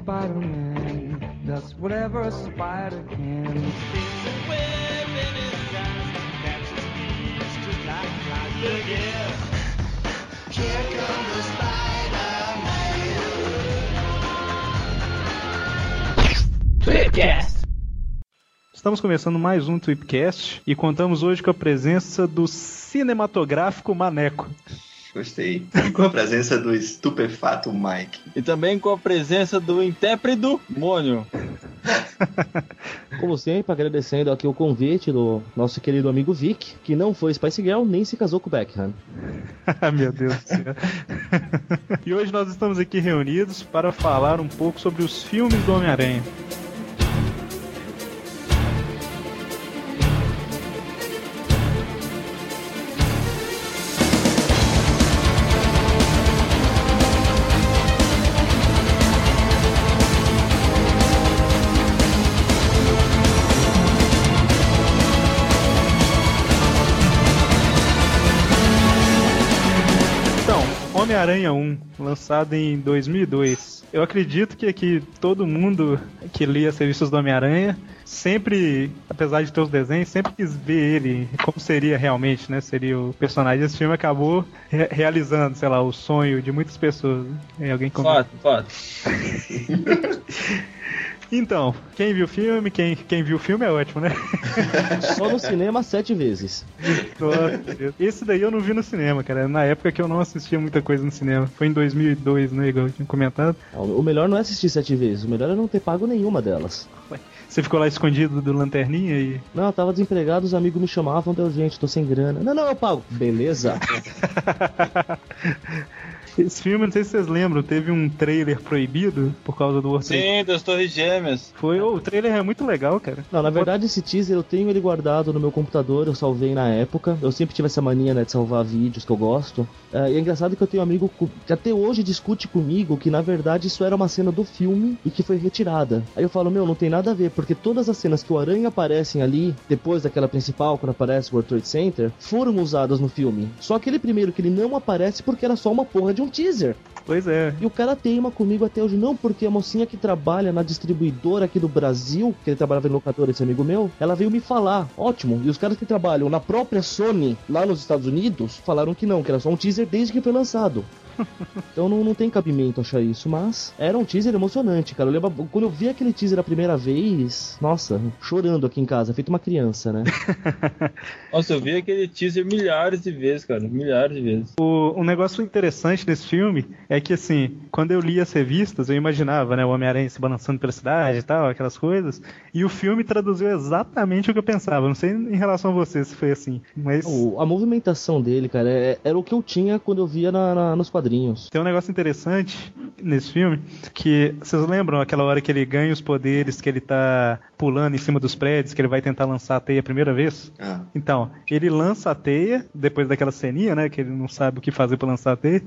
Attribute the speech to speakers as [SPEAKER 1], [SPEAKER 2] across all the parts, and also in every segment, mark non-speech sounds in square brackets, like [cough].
[SPEAKER 1] Spider-Man does whatever a spider can.
[SPEAKER 2] Estamos começando mais um Tweepcast e contamos hoje com a presença do cinematográfico Maneco.
[SPEAKER 3] Gostei. E com a presença do estupefato Mike.
[SPEAKER 4] E também com a presença do intérpreto Mônio.
[SPEAKER 5] Como sempre, agradecendo aqui o convite do nosso querido amigo Vic, que não foi Spice Girl nem se casou com o Beckham. [laughs]
[SPEAKER 2] Meu Deus do céu. e hoje nós estamos aqui reunidos para falar um pouco sobre os filmes do Homem-Aranha. Homem-Aranha 1, lançado em 2002. Eu acredito que aqui todo mundo que lia revistas do Homem-Aranha sempre, apesar de ter os desenhos, sempre quis ver ele como seria realmente, né? Seria o personagem. Esse filme acabou re- realizando, sei lá, o sonho de muitas pessoas. né? Alguém comenta?
[SPEAKER 4] Fato, fato. [laughs]
[SPEAKER 2] Então, quem viu o filme, quem, quem viu o filme é ótimo, né? [laughs]
[SPEAKER 5] Só no cinema sete vezes.
[SPEAKER 2] Nossa. Esse daí eu não vi no cinema, cara. Na época que eu não assistia muita coisa no cinema. Foi em 2002, né, igual eu tinha comentado.
[SPEAKER 5] O melhor não é assistir sete vezes, o melhor é não ter pago nenhuma delas.
[SPEAKER 2] Você ficou lá escondido do lanterninha e.
[SPEAKER 5] Não, eu tava desempregado, os amigos me chamavam, deu gente, tô sem grana. Não, não, eu pago. Beleza. [laughs]
[SPEAKER 2] Esse filme, não sei se vocês lembram, teve um trailer proibido por causa do orçamento.
[SPEAKER 4] Sim, das Torres Gêmeas.
[SPEAKER 2] Foi, ô, o trailer é muito legal, cara.
[SPEAKER 5] Não, na verdade esse teaser eu tenho ele guardado no meu computador, eu salvei na época. Eu sempre tive essa mania, né, de salvar vídeos que eu gosto. É, e é engraçado que eu tenho um amigo que até hoje discute comigo que na verdade isso era uma cena do filme e que foi retirada. Aí eu falo, meu, não tem nada a ver, porque todas as cenas que o Aranha aparecem ali, depois daquela principal, quando aparece o World Trade Center, foram usadas no filme. Só aquele primeiro que ele não aparece porque era só uma porra de um teaser.
[SPEAKER 2] Pois é.
[SPEAKER 5] E o cara teima comigo até hoje, não, porque a mocinha que trabalha na distribuidora aqui do Brasil, que ele trabalhava em locadora, esse amigo meu, ela veio me falar, ótimo. E os caras que trabalham na própria Sony, lá nos Estados Unidos, falaram que não, que era só um teaser desde que foi lançado. [laughs] Então não, não tem cabimento achar isso, mas era um teaser emocionante, cara. Eu lembro, quando eu vi aquele teaser a primeira vez, nossa, chorando aqui em casa, feito uma criança, né? [laughs]
[SPEAKER 4] Nossa, eu vi aquele teaser milhares de vezes, cara. Milhares de vezes.
[SPEAKER 2] O, um negócio interessante desse filme é que, assim, quando eu li as revistas, eu imaginava, né, o Homem-Aranha se balançando pela cidade e tal, aquelas coisas, e o filme traduziu exatamente o que eu pensava. Não sei em relação a você se foi assim, mas
[SPEAKER 5] O- a movimentação dele, cara, é- era o que eu tinha quando eu via na- na- nos quadrinhos.
[SPEAKER 2] Tem um negócio interessante nesse filme, que vocês lembram aquela hora que ele ganha os poderes, que ele tá pulando em cima dos prédios, que ele vai tentar lançar a teia a primeira vez?
[SPEAKER 3] Ah,
[SPEAKER 2] Então, ele lança a teia, depois daquela ceninha, né? Que ele não sabe o que fazer pra lançar a teia.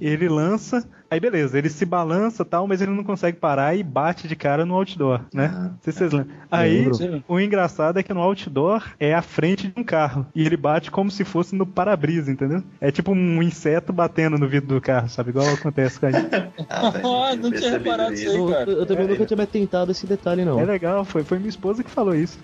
[SPEAKER 2] Ele lança, aí beleza, ele se balança e tal, mas ele não consegue parar e bate de cara no outdoor, né?
[SPEAKER 3] Ah,
[SPEAKER 2] se vocês lembram. Aí,
[SPEAKER 5] Lembro.
[SPEAKER 2] O engraçado é que no outdoor é a frente de um carro. E ele bate como se fosse no para-brisa, entendeu? É tipo um inseto batendo no vidro do carro, sabe? Igual acontece com a gente. [laughs]
[SPEAKER 3] ah, tá,
[SPEAKER 4] Ah, não tinha reparado isso aí.
[SPEAKER 5] Eu,
[SPEAKER 4] cara.
[SPEAKER 5] eu também nunca tinha me atentado a esse detalhe, não.
[SPEAKER 2] É legal, foi, foi minha esposa que falou isso.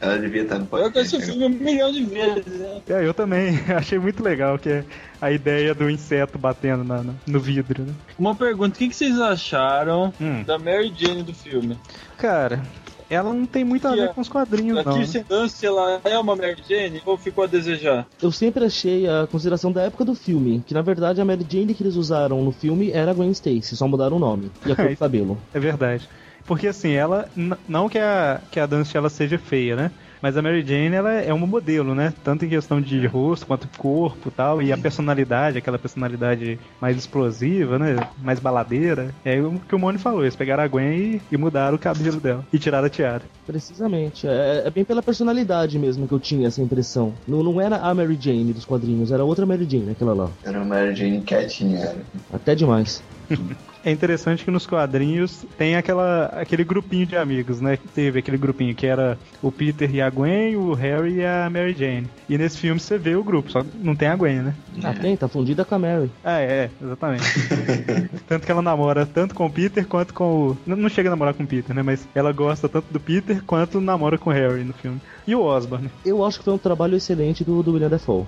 [SPEAKER 3] Ela devia estar no
[SPEAKER 4] Eu que assisti o
[SPEAKER 3] podcast.
[SPEAKER 4] filme um milhão de vezes. né?
[SPEAKER 2] É, eu também [laughs] achei muito legal que é a ideia do inseto batendo na- no, no vidro, né?
[SPEAKER 4] Uma pergunta: o que, que vocês acharam
[SPEAKER 2] Hum.
[SPEAKER 4] da Mary Jane do filme?
[SPEAKER 2] Cara, ela não tem muito a ver com os quadrinhos,
[SPEAKER 4] A
[SPEAKER 2] não. né?
[SPEAKER 4] Kirsten Dunst, ela é uma Mary Jane ou ficou a desejar?
[SPEAKER 5] Eu sempre achei a consideração da época do filme, que na verdade a Mary Jane que eles usaram no filme era a Gwen Stacy, só mudaram o nome e a cor [laughs] do cabelo.
[SPEAKER 2] É verdade. Porque assim, ela. Não que a, que a Dance ela seja feia, né? Mas a Mary Jane ela é uma modelo, né? Tanto em questão de rosto quanto corpo e tal. E a personalidade, aquela personalidade mais explosiva, né? Mais baladeira. É o que o Moni falou. Eles pegaram a Gwen e, e mudaram o cabelo dela. E tiraram a tiara.
[SPEAKER 5] Precisamente. É, é bem pela personalidade mesmo que eu tinha essa impressão. Não, não era a Mary Jane dos quadrinhos, era outra Mary Jane, aquela lá.
[SPEAKER 3] Era uma Mary Jane quietinha.
[SPEAKER 5] Até demais. [laughs]
[SPEAKER 2] É interessante que nos quadrinhos tem aquela, aquele grupinho de amigos, né? Que teve aquele grupinho que era o Peter e a Gwen, o Harry e a Mary Jane. E nesse filme você vê o grupo, só não tem a Gwen, né?
[SPEAKER 5] Ah, tem, tá fundida com a Mary.
[SPEAKER 2] Ah, é, exatamente. [laughs] tanto que ela namora tanto com o Peter quanto com o. Não não chega a namorar com o Peter, né? Mas ela gosta tanto do Peter quanto namora com o Harry no filme. E o Osborne.
[SPEAKER 5] Eu acho que foi um trabalho excelente do, do William Dafoe.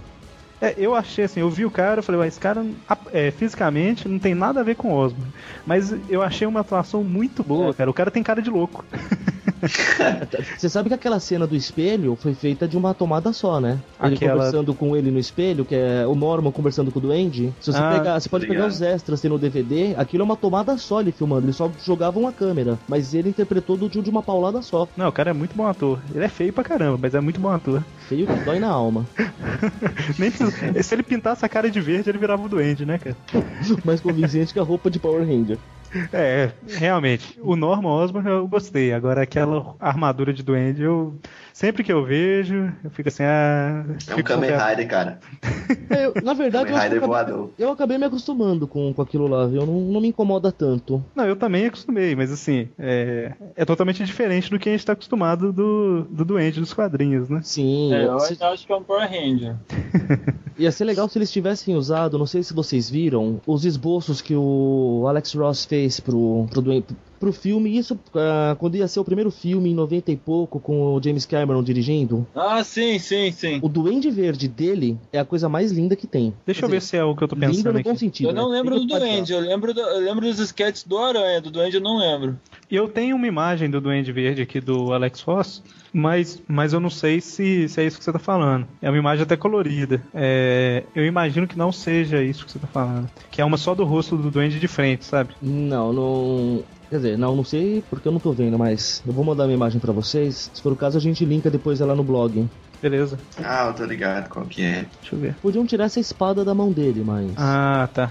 [SPEAKER 2] É, eu achei assim, eu vi o cara, eu falei, "Ué, esse cara é, fisicamente não tem nada a ver com o Osborne. Mas eu achei uma atuação muito boa, cara. O cara tem cara de louco. [laughs] [laughs]
[SPEAKER 5] Você sabe que aquela cena do espelho foi feita de uma tomada só, né? Ele
[SPEAKER 2] Aquela-
[SPEAKER 5] conversando com ele no espelho, que é o Norman conversando com o Duende. Se você
[SPEAKER 2] Ah,
[SPEAKER 5] pegar, você pode pegar os extras tem no DVD, aquilo é uma tomada só ele filmando, ele só jogava uma câmera, mas ele interpretou do de uma paulada só.
[SPEAKER 2] Não, o cara é muito bom ator. Ele é feio pra caramba, mas é muito bom ator.
[SPEAKER 5] Feio que dói na alma. [laughs]
[SPEAKER 2] Nem precisa- Se ele pintasse a cara de verde, ele virava o duende, né, cara? [laughs]
[SPEAKER 5] Mais convincente que a roupa de Power Ranger.
[SPEAKER 2] É, realmente. O Norman Osborn eu gostei. Agora aquela armadura de duende, eu. Sempre que eu vejo, eu fico assim, ah.
[SPEAKER 3] É um Kamen Rider, cara.
[SPEAKER 5] É, eu- na verdade, eu, acabei,
[SPEAKER 3] voador.
[SPEAKER 5] eu acabei me acostumando com, com aquilo lá, viu? Não, não me incomoda tanto.
[SPEAKER 2] Não, eu também acostumei, mas assim, é, é totalmente diferente do que a gente tá acostumado do, do duende dos quadrinhos, né?
[SPEAKER 5] Sim,
[SPEAKER 4] É, eu
[SPEAKER 5] se-
[SPEAKER 4] acho que é um Power Ranger. [laughs]
[SPEAKER 5] Ia ser legal se eles tivessem usado, não sei se vocês viram, os esboços que o Alex Ross fez pro, pro, pro filme. Isso ah, quando ia ser o primeiro filme em 90 e pouco, com o James Cameron dirigindo.
[SPEAKER 4] Ah, sim, sim, sim.
[SPEAKER 5] O Duende Verde dele é a coisa mais linda que tem.
[SPEAKER 2] Deixa eu ver se é o que eu tô
[SPEAKER 5] Linda
[SPEAKER 2] pensando
[SPEAKER 5] no bom
[SPEAKER 2] aqui.
[SPEAKER 5] sentido.
[SPEAKER 4] Eu não
[SPEAKER 5] né?
[SPEAKER 4] lembro do Duende, eu lembro, do- eu lembro dos sketches do Aranha, do Duende eu não lembro.
[SPEAKER 2] Eu tenho uma imagem do Duende Verde aqui do Alex Ross, mas, mas eu não sei se, se é isso que você tá falando. É uma imagem até colorida. É, eu imagino que não seja isso que você tá falando. Que é uma só do rosto do Duende de frente, sabe?
[SPEAKER 5] Não, não. Quer dizer, não, não sei porque eu não tô vendo, mas eu vou mandar uma imagem pra vocês. Se for o caso, a gente linka depois ela no blog.
[SPEAKER 2] Beleza,
[SPEAKER 3] Ah, eu tô ligado qual que é.
[SPEAKER 2] deixa eu ver.
[SPEAKER 5] Podiam tirar essa espada da mão dele, mas.
[SPEAKER 2] Ah, tá.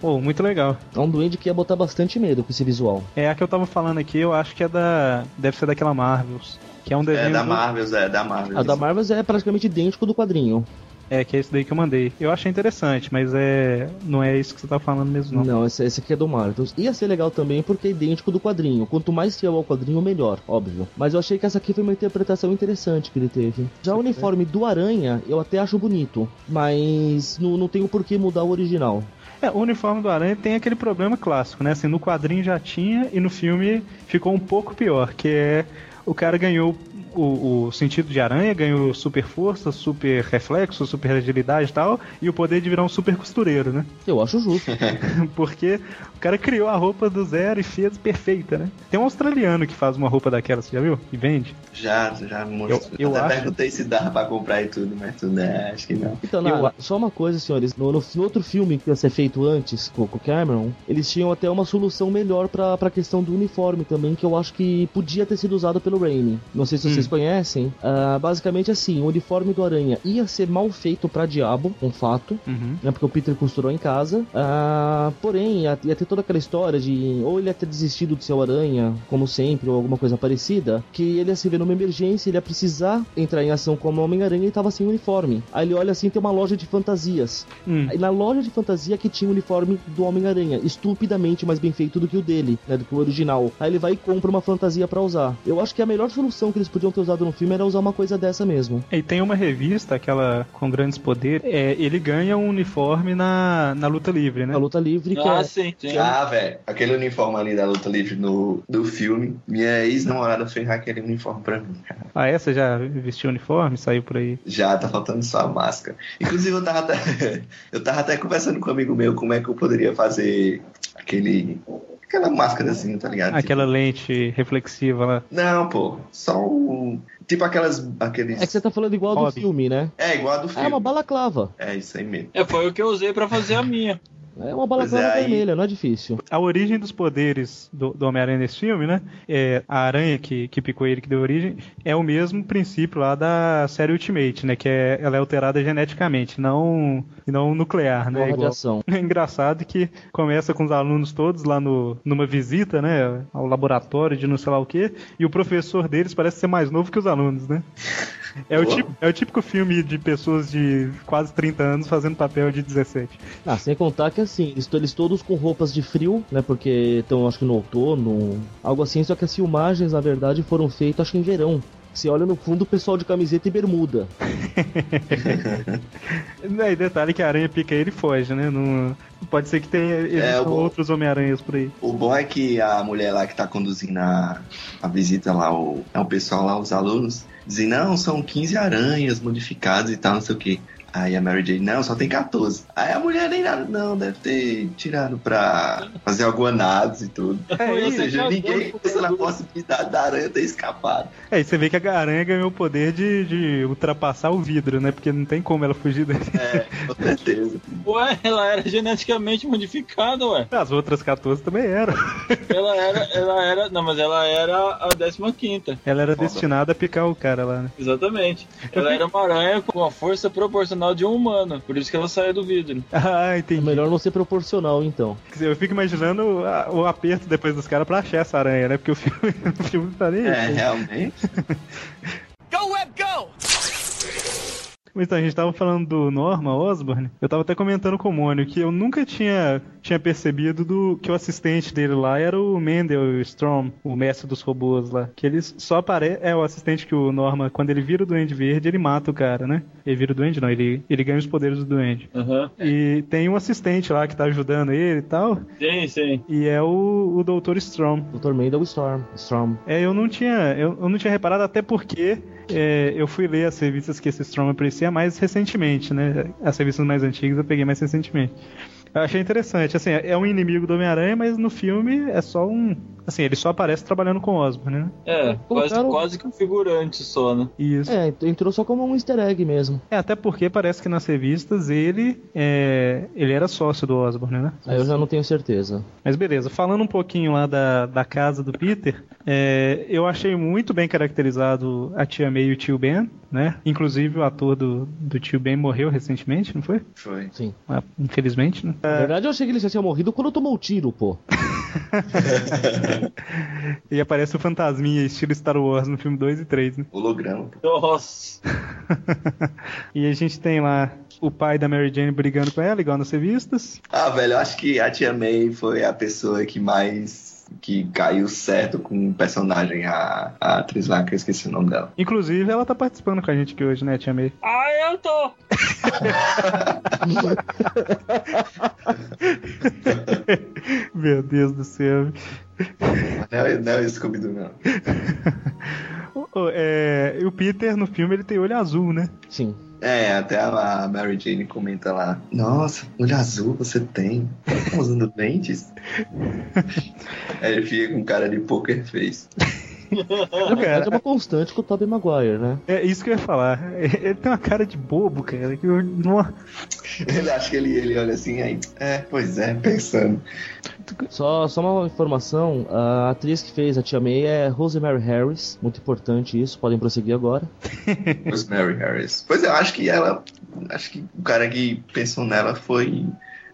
[SPEAKER 2] Pô, muito legal.
[SPEAKER 5] É um duende que ia botar bastante medo com esse visual.
[SPEAKER 2] É a que eu tava falando aqui, eu acho que é da. Deve ser daquela Marvels. Que é um desenho.
[SPEAKER 3] É da
[SPEAKER 2] do-
[SPEAKER 3] Marvel, é da Marvel.
[SPEAKER 5] A da Marvel é praticamente idêntico do quadrinho.
[SPEAKER 2] É, que é esse daí que eu mandei. Eu achei interessante, mas é. Não é isso que você tá falando mesmo, não.
[SPEAKER 5] Não, esse, esse aqui é do Marvel. Ia ser legal também porque é idêntico do quadrinho. Quanto mais fiel ao quadrinho, melhor, óbvio. Mas eu achei que essa aqui foi uma interpretação interessante que ele teve. Já o uniforme do Aranha, eu até acho bonito. Mas não, não tenho por que mudar o original.
[SPEAKER 2] É, o uniforme do Aranha tem aquele problema clássico, né? Assim, no quadrinho já tinha e no filme ficou um pouco pior, que é o cara ganhou o, o sentido de aranha, ganhou super força, super reflexo, super agilidade e tal, e o poder de virar um super costureiro, né?
[SPEAKER 5] Eu acho justo. [laughs]
[SPEAKER 2] Porque o cara criou a roupa do zero e fez perfeita, né? Tem um australiano que faz uma roupa daquela, você já viu? E vende.
[SPEAKER 3] Já, já mostrou.
[SPEAKER 2] Eu- eu
[SPEAKER 3] Até
[SPEAKER 2] acho-
[SPEAKER 3] perguntei se dava pra comprar e tudo, mas tudo é, acho que não.
[SPEAKER 5] Então,
[SPEAKER 2] Eu
[SPEAKER 5] na- só uma coisa, senhores. No, no- no outro filme que ia ser feito antes, com com o Cameron, eles tinham até uma solução melhor pra, pra questão do uniforme também, que eu acho que podia ter sido usado pelo Raimi. Não sei se vocês conhecem. Ah, basicamente assim, o uniforme do Aranha ia ser mal feito pra diabo, um fato.
[SPEAKER 2] Uhum.
[SPEAKER 5] Né, porque o Peter costurou em casa. Ah, porém, ia, ter toda aquela história de ou ele ia ter desistido de ser o Aranha, como sempre, ou alguma coisa parecida, que ele ia se ver numa emergência, ele ia precisar entrar em ação como Homem-Aranha e tava sem uniforme. Aí ele olha assim, tem uma loja de fantasias.
[SPEAKER 2] Hum.
[SPEAKER 5] Aí na loja de fantasia que tinha o uniforme do Homem-Aranha, estupidamente mais bem feito do que o dele, né, do que o original. Aí ele vai e compra uma fantasia pra usar. Eu acho que a melhor solução que eles podiam ter usado no filme era usar uma coisa dessa mesmo.
[SPEAKER 2] E tem uma revista, aquela com grandes poderes, é, ele ganha um uniforme na, na luta livre, né?
[SPEAKER 5] A luta livre que
[SPEAKER 4] Ah,
[SPEAKER 5] é
[SPEAKER 4] sim, sim.
[SPEAKER 3] Ah, velho, aquele uniforme ali da luta livre no, do filme, minha ex-namorada fez aquele uniforme pra mim, cara.
[SPEAKER 2] Ah, essa já vestiu uniforme, saiu por aí.
[SPEAKER 3] Já tá faltando só a máscara. Inclusive, eu tava até, [laughs] eu tava até conversando com um amigo meu como é que eu poderia fazer aquele. Aquela máscara assim, tá ligado?
[SPEAKER 2] Aquela lente reflexiva lá.
[SPEAKER 3] Não, pô. Só um. Tipo aquelas. Aqueles.
[SPEAKER 5] É que você tá falando igual do
[SPEAKER 2] Hobby.
[SPEAKER 5] filme, né?
[SPEAKER 3] É, igual a do
[SPEAKER 5] É
[SPEAKER 3] filme.
[SPEAKER 5] uma balaclava.
[SPEAKER 3] É isso aí mesmo.
[SPEAKER 4] É, foi o que eu usei pra fazer a minha.
[SPEAKER 5] É uma balaclava
[SPEAKER 3] é, aí-
[SPEAKER 5] vermelha, não é difícil.
[SPEAKER 2] A origem dos poderes do, do Homem-Aranha nesse filme, né? É, a aranha que, que picou ele, que deu origem, é o mesmo princípio lá da série Ultimate, né? Que é, ela é alterada geneticamente, não, não nuclear, né? Igual-
[SPEAKER 5] radiação. [laughs]
[SPEAKER 2] É engraçado que começa com os alunos todos lá no, numa visita, né? Ao laboratório de não sei lá o quê, e o professor deles parece ser mais novo que os alunos, né? [laughs] É o, tipo, é o típico filme de pessoas de quase 30 anos fazendo papel de 17.
[SPEAKER 5] Ah, sem contar que assim, eles, eles todos com roupas de frio, né? Porque estão, acho que no outono, algo assim, só que as filmagens, na verdade, foram feitas, acho que em verão. Você olha no fundo o pessoal de camiseta e bermuda. [laughs]
[SPEAKER 2] E detalhe que a aranha pica ele e foge, né? Não, pode ser que tenha existam
[SPEAKER 3] o-
[SPEAKER 2] outros Homem-Aranhas por aí.
[SPEAKER 3] O bom é que a mulher lá que tá conduzindo a, a visita lá, o, é o pessoal lá, os alunos, dizem, não, são 15 aranhas modificadas e tal, não sei o que. Aí a Mary Jane, não, só tem 14. Aí a mulher nem nada, não, deve ter tirado pra fazer alguma análise e tudo.
[SPEAKER 2] É,
[SPEAKER 3] Ou seja, ninguém pensa na possibilidade da aranha ter escapado.
[SPEAKER 2] é, e você vê que a aranha ganhou o poder de, de ultrapassar o vidro, né? Porque não tem como ela fugir dele.
[SPEAKER 3] É, com certeza.
[SPEAKER 4] Ué, ela era geneticamente modificada, ué.
[SPEAKER 2] As outras 14 também eram.
[SPEAKER 4] Ela era, ela era, não, mas ela era a 15
[SPEAKER 2] Ela era
[SPEAKER 3] Foda.
[SPEAKER 2] destinada a picar o cara lá, né?
[SPEAKER 4] Exatamente. Ela era uma aranha com a força proporcional de um humano. Por isso que ela saía do vidro. [laughs]
[SPEAKER 2] Ah,
[SPEAKER 5] É
[SPEAKER 2] entendi.
[SPEAKER 5] melhor não ser proporcional, então.
[SPEAKER 2] Eu fico imaginando o aperto depois dos caras pra achar essa aranha, né? Porque o filme, [laughs] o filme tá nem.
[SPEAKER 3] É, realmente. [laughs]
[SPEAKER 2] Mas então, a gente tava falando do Norma Osborn. Eu tava até comentando com o Mônio que eu nunca tinha, tinha percebido do, que o assistente dele lá era o Mendel Strom, o mestre dos robôs lá. Que ele só aparece. É o assistente que o Norma, quando ele vira o Duende Verde, ele mata o cara, né? Ele vira o Duende, não, ele, ele ganha os poderes do Duende.
[SPEAKER 4] Aham.
[SPEAKER 2] E tem um assistente lá que tá ajudando ele e tal.
[SPEAKER 4] Sim, sim.
[SPEAKER 2] E é o, o Dr. Strom.
[SPEAKER 5] Dr. Mendel Storm. Storm.
[SPEAKER 2] É, eu não tinha, eu, eu não tinha reparado até porque é, eu fui ler as revistas que esse Storm aparecia mais recentemente, né? As revistas mais antigas eu peguei mais recentemente. Eu achei interessante, assim, é um inimigo do Homem-Aranha, mas no filme é só um, assim, ele só aparece trabalhando com o Osborn, né?
[SPEAKER 4] É, quase,
[SPEAKER 5] Colocaram-
[SPEAKER 4] quase que um figurante só, né?
[SPEAKER 2] Isso.
[SPEAKER 5] É, entrou só como um easter egg mesmo.
[SPEAKER 2] É, até porque parece que nas revistas ele é, ele era sócio do Osborn, né?
[SPEAKER 5] Aí eu já não tenho certeza.
[SPEAKER 2] Mas beleza, falando um pouquinho lá da, da casa do Peter, é, eu achei muito bem caracterizado a tia May e o tio Ben, né? Inclusive o ator do, do tio Ben morreu recentemente, não foi?
[SPEAKER 3] Foi.
[SPEAKER 5] Sim.
[SPEAKER 2] Ah, infelizmente, né?
[SPEAKER 5] Na verdade, eu achei que ele já tinha morrido quando tomou o tiro, pô. [laughs]
[SPEAKER 2] E aparece o fantasminha estilo Star Wars no filme 2 e 3, né?
[SPEAKER 3] Holograma.
[SPEAKER 4] Nossa. [laughs]
[SPEAKER 2] E a gente tem lá o pai da Mary Jane brigando com ela, igual nas revistas.
[SPEAKER 3] Ah, velho, eu acho que a Tia May foi a pessoa que mais. Que caiu certo com o personagem, a, a atriz lá, que eu esqueci o nome dela.
[SPEAKER 2] Inclusive, ela tá participando com a gente aqui hoje, né, Tia May?
[SPEAKER 4] Ah, eu tô. [laughs]
[SPEAKER 2] Meu Deus do céu.
[SPEAKER 3] Não é, não é o Scooby-Doo, não.
[SPEAKER 2] O- [laughs] o- é, o Peter, no filme, ele tem olho azul, né?
[SPEAKER 5] Sim.
[SPEAKER 3] É, até a Mary Jane comenta lá. Nossa, olho azul você tem. Tá usando lentes? [laughs] Aí ele fica com cara de poker face.
[SPEAKER 5] Na verdade, é uma constante com o Tobey Maguire, né?
[SPEAKER 2] É isso que eu ia falar. Ele tem uma cara de bobo, cara. Que eu, não...
[SPEAKER 3] Ele acha que ele, ele olha assim, aí. É, pois é, pensando.
[SPEAKER 5] Só, só uma informação: a atriz que fez a Tia May é Rosemary Harris. Muito importante isso, podem prosseguir agora.
[SPEAKER 3] Rosemary Harris. Pois é, eu acho que ela. Acho que o cara que pensou nela foi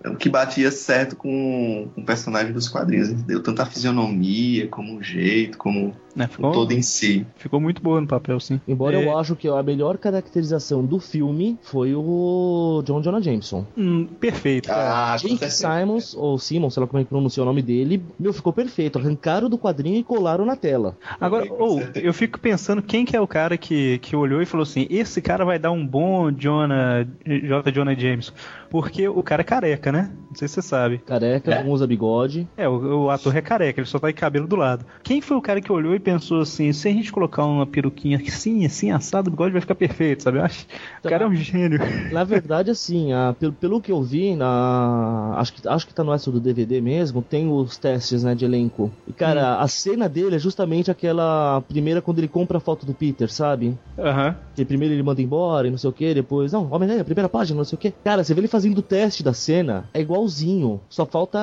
[SPEAKER 3] o que batia certo com, com o personagem dos quadrinhos. Deu tanto a fisionomia, como o jeito, como o
[SPEAKER 2] ficou,
[SPEAKER 3] todo em si.
[SPEAKER 2] ficou muito boa no papel, sim.
[SPEAKER 5] Embora
[SPEAKER 2] É.
[SPEAKER 5] eu acho que a melhor caracterização do filme foi o John Jonah Jameson.
[SPEAKER 2] Hum, perfeito.
[SPEAKER 3] Ah,
[SPEAKER 5] Jake. Simons, ou Simon, sei lá como é que pronuncia o nome dele, meu, ficou perfeito. Arrancaram do quadrinho e colaram na tela.
[SPEAKER 2] Agora, ou,
[SPEAKER 3] certeza.
[SPEAKER 2] eu fico pensando quem que é o cara que, que olhou e falou assim: esse cara vai dar um bom Jonah, J. Jonah Jameson. Porque o cara é careca, né? Não sei se você sabe.
[SPEAKER 5] Careca,
[SPEAKER 3] É.
[SPEAKER 5] não usa bigode.
[SPEAKER 2] É, o, o ator é careca, ele só tá de cabelo do lado. Quem foi o cara que olhou e pensou assim: se a gente colocar uma peruquinha assim, assim, assado, o bigode vai ficar perfeito, sabe? Eu acho. O
[SPEAKER 5] Tá.
[SPEAKER 2] cara é um gênio.
[SPEAKER 5] Na verdade, assim, a- pelo, pelo que eu vi, na, acho, que, acho que tá no extra do DVD mesmo, tem os testes né, de elenco. E, cara, a cena dele é justamente aquela primeira quando ele compra a foto do Peter, sabe?
[SPEAKER 2] Aham.
[SPEAKER 5] Que primeiro ele manda embora e não sei o que, depois, não, Homem-Aranha, primeira página, não sei o que. Cara, você vê ele fazendo o teste da cena, é igualzinho. Só falta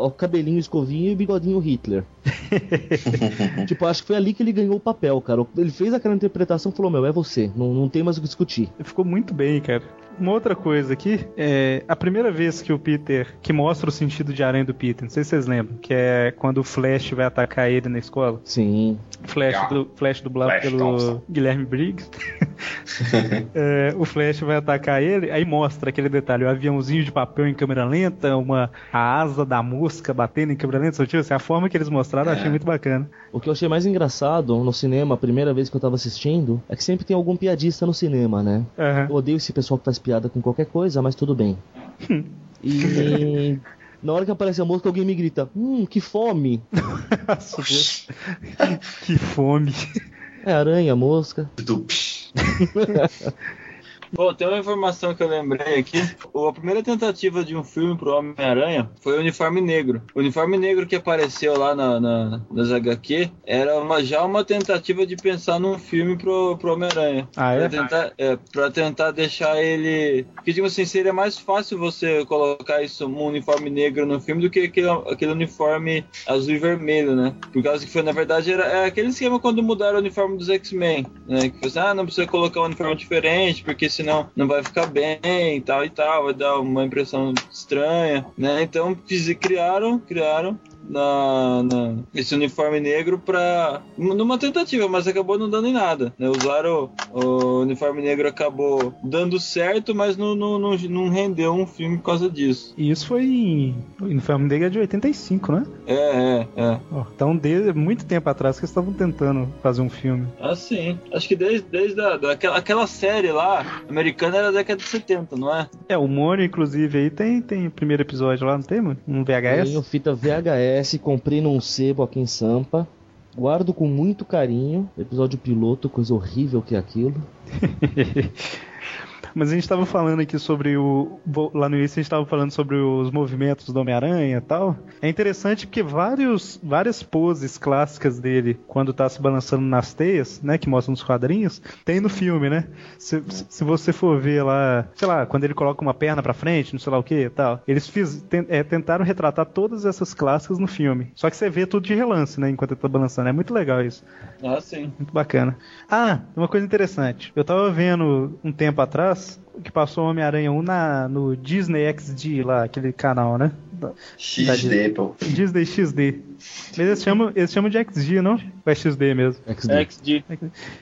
[SPEAKER 5] o cabelinho escovinho e o bigodinho Hitler. [laughs] tipo, acho que foi ali que ele ganhou o papel, cara. Ele fez aquela interpretação e falou, meu, é você, não, não tem mais o que discutir.
[SPEAKER 2] Ficou muito bem, cara. Uma outra coisa aqui, é a primeira vez que o Peter, que mostra o sentido de aranha do Peter, não sei se vocês lembram, que é quando o Flash vai atacar ele na escola.
[SPEAKER 5] Sim.
[SPEAKER 2] Flash,
[SPEAKER 3] Yeah.
[SPEAKER 2] do, Flash dublado
[SPEAKER 3] Flash
[SPEAKER 2] pelo
[SPEAKER 3] Thompson.
[SPEAKER 2] Guilherme Briggs. [laughs] É, o Flash vai atacar ele, aí mostra aquele detalhe, o aviãozinho de papel em câmera lenta, uma, a asa da mosca batendo em câmera lenta, tipo assim, a forma que eles mostraram eu achei
[SPEAKER 3] É.
[SPEAKER 2] muito bacana.
[SPEAKER 5] O que eu achei mais engraçado no cinema, a primeira vez que eu tava assistindo, é que sempre tem algum piadista no cinema, né?
[SPEAKER 2] Aham.
[SPEAKER 5] Eu odeio esse pessoal que faz piada com qualquer coisa, mas tudo bem. [laughs] E na hora que aparece a mosca, alguém me grita: Hum, que fome!
[SPEAKER 2] Que fome.
[SPEAKER 5] É aranha, mosca. [laughs]
[SPEAKER 4] Bom, tem uma informação que eu lembrei aqui. A primeira tentativa de um filme pro Homem-Aranha foi o Uniforme Negro. O Uniforme Negro que apareceu lá na, na- nas HQ era uma- já uma tentativa de pensar num filme pro, pro Homem-Aranha.
[SPEAKER 2] Ah, é?
[SPEAKER 4] Pra tentar, é, pra tentar deixar ele. Porque, tipo assim, seria mais fácil você colocar isso, um uniforme negro no filme do que aquele, aquele uniforme azul e vermelho, né? Por causa que foi, na verdade, era é aquele esquema quando mudaram o uniforme dos X-Men, né? Que você, ah, não precisa colocar um uniforme diferente, porque senão não vai ficar bem e tal e tal, vai dar uma impressão estranha, né? Então, criaram, criaram. Na, na- esse uniforme negro pra. numa tentativa, mas acabou não dando em nada. Né? Usaram o, o uniforme negro acabou dando certo, mas não, não, não, não rendeu um filme por causa disso.
[SPEAKER 2] E isso foi em. O Uniforme Negro é de 85, né?
[SPEAKER 4] É, é, é.
[SPEAKER 2] Então, desde muito tempo atrás que eles estavam tentando fazer um filme.
[SPEAKER 4] Ah, sim. Acho que desde, desde a, daquela, aquela série lá, americana era da década de 70, não é?
[SPEAKER 2] É, o Mônio, inclusive, aí tem, tem o primeiro episódio lá, não tem, mano? Um VHS?
[SPEAKER 5] Tenho fita VHS, comprei num sebo aqui em Sampa. Guardo com muito carinho. Episódio piloto, coisa horrível que é aquilo. [laughs]
[SPEAKER 2] Mas a gente tava falando aqui sobre o. Lá no início a gente tava falando sobre os movimentos do Homem-Aranha e tal. É interessante porque vários, várias poses clássicas dele, quando tá se balançando nas teias, né? Que mostram nos quadrinhos, tem no filme, né? Se, se você for ver lá, sei lá, quando ele coloca uma perna pra frente, não sei lá o que e tal. Eles fiz, ten- é, tentaram retratar todas essas clássicas no filme. Só que você vê tudo de relance, né? Enquanto ele tá balançando. É muito legal isso.
[SPEAKER 4] Ah, sim.
[SPEAKER 2] Muito bacana. Ah, uma coisa interessante. Eu tava vendo um tempo atrás que passou Homem-Aranha 1 na, no Disney XD lá, aquele canal, né? Da-
[SPEAKER 3] XD, pô.
[SPEAKER 2] Disney XD. Mas eles chamam, eles chamam de XD, não? Ou é XD mesmo?
[SPEAKER 5] XD.
[SPEAKER 4] XD.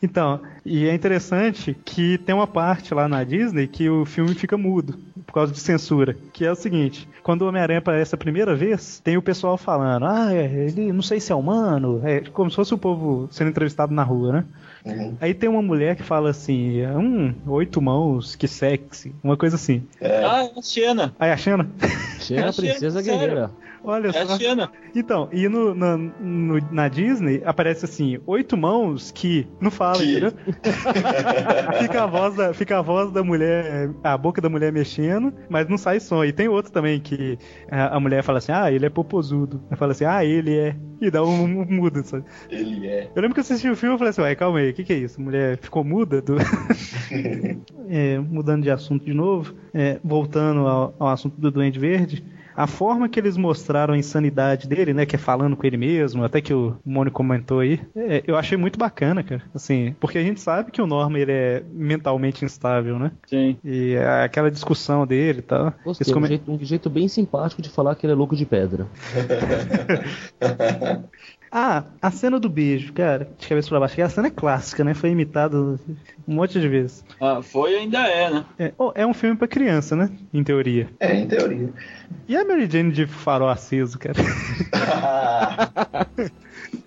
[SPEAKER 2] Então, e é interessante que tem uma parte lá na Disney que o filme fica mudo por causa de censura. Que é o seguinte: quando o Homem-Aranha aparece a primeira vez, tem o pessoal falando, ah, é, ele não sei se é humano, é como se fosse o povo sendo entrevistado na rua, né?
[SPEAKER 3] Uhum.
[SPEAKER 2] Aí tem uma mulher que fala assim, hum, oito mãos, que sexy, uma coisa assim.
[SPEAKER 4] Ah, é a Xena.
[SPEAKER 2] Aí a Xena,
[SPEAKER 5] Chega a
[SPEAKER 4] Achei,
[SPEAKER 5] princesa
[SPEAKER 4] sério.
[SPEAKER 2] Olha
[SPEAKER 4] É a
[SPEAKER 2] só.
[SPEAKER 4] Xena.
[SPEAKER 2] Então, e no, na, no- na Disney aparece assim, oito mãos que não fala,
[SPEAKER 3] Que?
[SPEAKER 2] entendeu? [laughs] fica, a voz da, fica a voz da mulher, a boca da mulher mexendo, mas não sai som. E tem outro também que a, a mulher fala assim, ah, ele é popozudo. Ela fala assim, ah, ele é. E dá um, um mudo, sabe?
[SPEAKER 3] Ele é.
[SPEAKER 2] Eu lembro que eu assisti o filme e falei assim, ué, calma aí, o que, que é isso? A mulher ficou muda? Do... [laughs] É, mudando de assunto de novo, é, voltando ao, ao assunto do Duende Verde, a forma que eles mostraram a insanidade dele, né, que é falando com ele mesmo, até que o Mônio comentou aí, é, eu achei muito bacana, cara. Assim, porque a gente sabe que o Norman ele é mentalmente instável, né?
[SPEAKER 4] Sim.
[SPEAKER 2] E é aquela discussão dele e tal.
[SPEAKER 5] Gostei,
[SPEAKER 2] come-
[SPEAKER 5] um, jeito, um jeito bem simpático de falar que ele é louco de pedra. [laughs] [laughs]
[SPEAKER 2] Ah, a cena do beijo, cara, de cabeça pra baixo, que a cena é clássica, né? Foi imitada um monte de vezes.
[SPEAKER 4] Ah, foi e ainda é, né?
[SPEAKER 2] É, oh, é um filme pra criança, né? Em teoria.
[SPEAKER 3] É, em teoria.
[SPEAKER 2] E a Mary Jane de farol aceso, cara?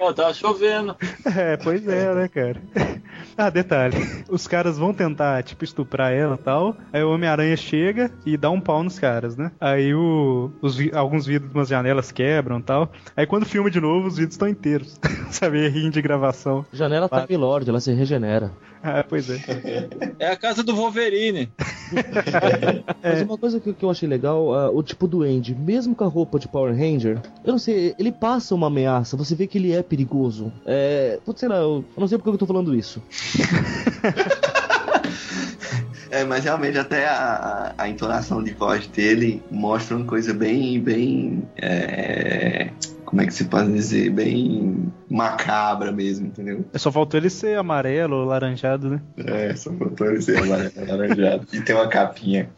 [SPEAKER 4] Ó, [laughs] tava chovendo. [laughs]
[SPEAKER 2] É, pois é, né, cara? [laughs] Ah, detalhe. Os caras vão tentar, tipo, estuprar ela e tal. Aí o Homem-Aranha chega e dá um pau nos caras, né? Aí o, os, alguns vidros de umas janelas quebram e tal. Aí quando filma de novo, os vidros estão inteiros. [laughs] Sabe? Rim de gravação.
[SPEAKER 5] Janela
[SPEAKER 2] Para.
[SPEAKER 5] Time Lord, ela se regenera.
[SPEAKER 2] Ah, pois é.
[SPEAKER 4] É a casa do Wolverine. [laughs]
[SPEAKER 5] Mas uma coisa que, que eu achei legal, ah, o tipo do Andy, mesmo com a roupa de Power Ranger, eu não sei, ele passa uma ameaça, você vê que ele é perigoso. É. Putz, sei lá, eu, eu não sei porque eu tô falando isso. [laughs]
[SPEAKER 3] É, mas realmente até a, a entonação de voz dele mostra uma coisa bem, bem. é, como é que se pode dizer? Bem macabra mesmo, entendeu?
[SPEAKER 2] Só faltou ele ser amarelo ou laranjado, né?
[SPEAKER 3] É, só faltou ele ser laranjado. e ter uma capinha.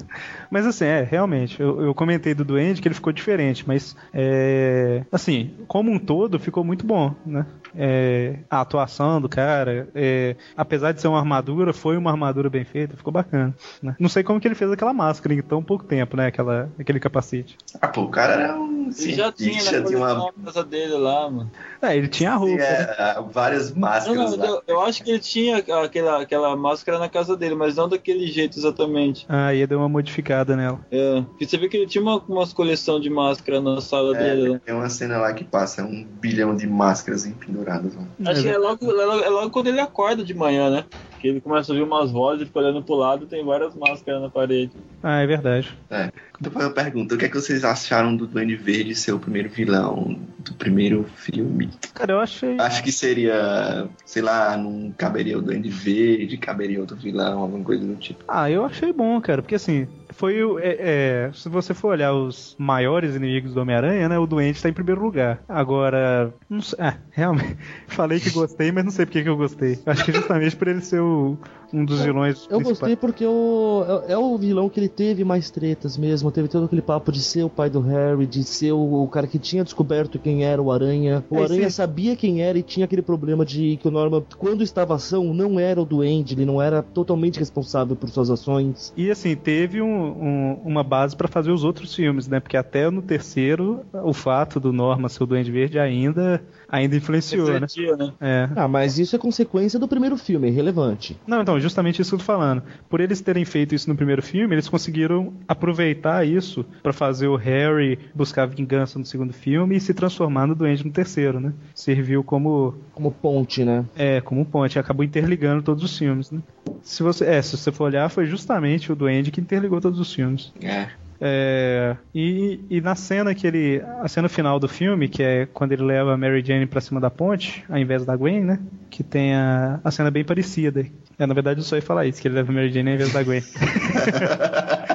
[SPEAKER 3] [laughs]
[SPEAKER 2] Mas assim, é, realmente, eu, eu, comentei do Duende que ele ficou diferente, mas é, assim, como um todo, ficou muito bom, né? É, a atuação do cara, é, apesar de ser uma armadura, foi uma armadura bem feita, ficou bacana. Né? Não sei como que ele fez aquela máscara em tão pouco tempo, né? Aquela, aquele capacete.
[SPEAKER 3] Ah, pô, o cara era um.
[SPEAKER 4] Ele já tinha na
[SPEAKER 3] tinha uma...
[SPEAKER 4] casa dele lá, mano.
[SPEAKER 2] É, ele tinha a roupa.
[SPEAKER 3] É, várias máscaras.
[SPEAKER 4] Não, não, eu, eu, acho que ele tinha aquela, aquela máscara na casa dele, mas não daquele jeito exatamente.
[SPEAKER 2] Ah, ia dar uma modificada nela.
[SPEAKER 4] É. Porque você vê que ele tinha uma, umas coleção de máscara na sala
[SPEAKER 3] é,
[SPEAKER 4] dele.
[SPEAKER 3] Tem uma cena lá que passa um bilhão de máscaras penduradas. Mano.
[SPEAKER 4] Acho que é logo, é logo, é logo quando ele acorda de manhã, né? Que ele começa a ouvir umas vozes, e fica olhando pro lado tem várias máscaras na parede.
[SPEAKER 2] Ah, é verdade.
[SPEAKER 3] É. Depois eu pergunto, o que é que vocês acharam do Duende Verde ser o primeiro vilão do primeiro filme?
[SPEAKER 2] Cara, eu achei.
[SPEAKER 3] Acho que seria, sei lá, não caberia o Duende Verde, caberia outro vilão, alguma coisa do tipo.
[SPEAKER 2] Ah, eu achei bom, cara, porque assim, foi o. É, é, se você for olhar os maiores inimigos do Homem-Aranha, né? O Duende tá em primeiro lugar. Agora. Não sei, é, realmente. [laughs] Falei que gostei, mas não sei porque que eu gostei. Acho que justamente por ele ser o, um dos vilões.
[SPEAKER 5] Eu gostei porque o, é, é, o vilão que ele teve mais tretas mesmo. Teve todo aquele papo de ser o pai do Harry, de ser o, o cara que tinha descoberto quem era o Aranha. O é, Aranha sim. sabia quem era e tinha aquele problema de que o Norman, quando estava ação, não era o Duende, ele não era totalmente responsável por suas ações.
[SPEAKER 2] E assim, teve um, um, uma base para fazer os outros filmes, né? Porque até no terceiro, o fato do Norman ser o Duende Verde ainda ainda influenciou, né? né?
[SPEAKER 5] É. Ah, mas isso é consequência do primeiro filme, é irrelevante.
[SPEAKER 2] Não, então, justamente isso que eu tô falando. Por eles terem feito isso no primeiro filme, eles conseguiram aproveitar isso para fazer o Harry buscar vingança no segundo filme e se transformar no Duende no terceiro, né? Serviu como
[SPEAKER 5] como ponte, né?
[SPEAKER 2] É, como ponte, acabou interligando todos os filmes, né? Se você, é, se você for olhar, foi justamente o Duende que interligou todos os filmes.
[SPEAKER 3] É.
[SPEAKER 2] É, e, e, na cena que ele. A cena final do filme, que é quando ele leva a Mary Jane pra cima da ponte, ao invés da Gwen, né? Que tem a, a cena bem parecida. É, na verdade, eu só ia falar isso, que ele leva a Mary Jane ao invés da Gwen. [laughs]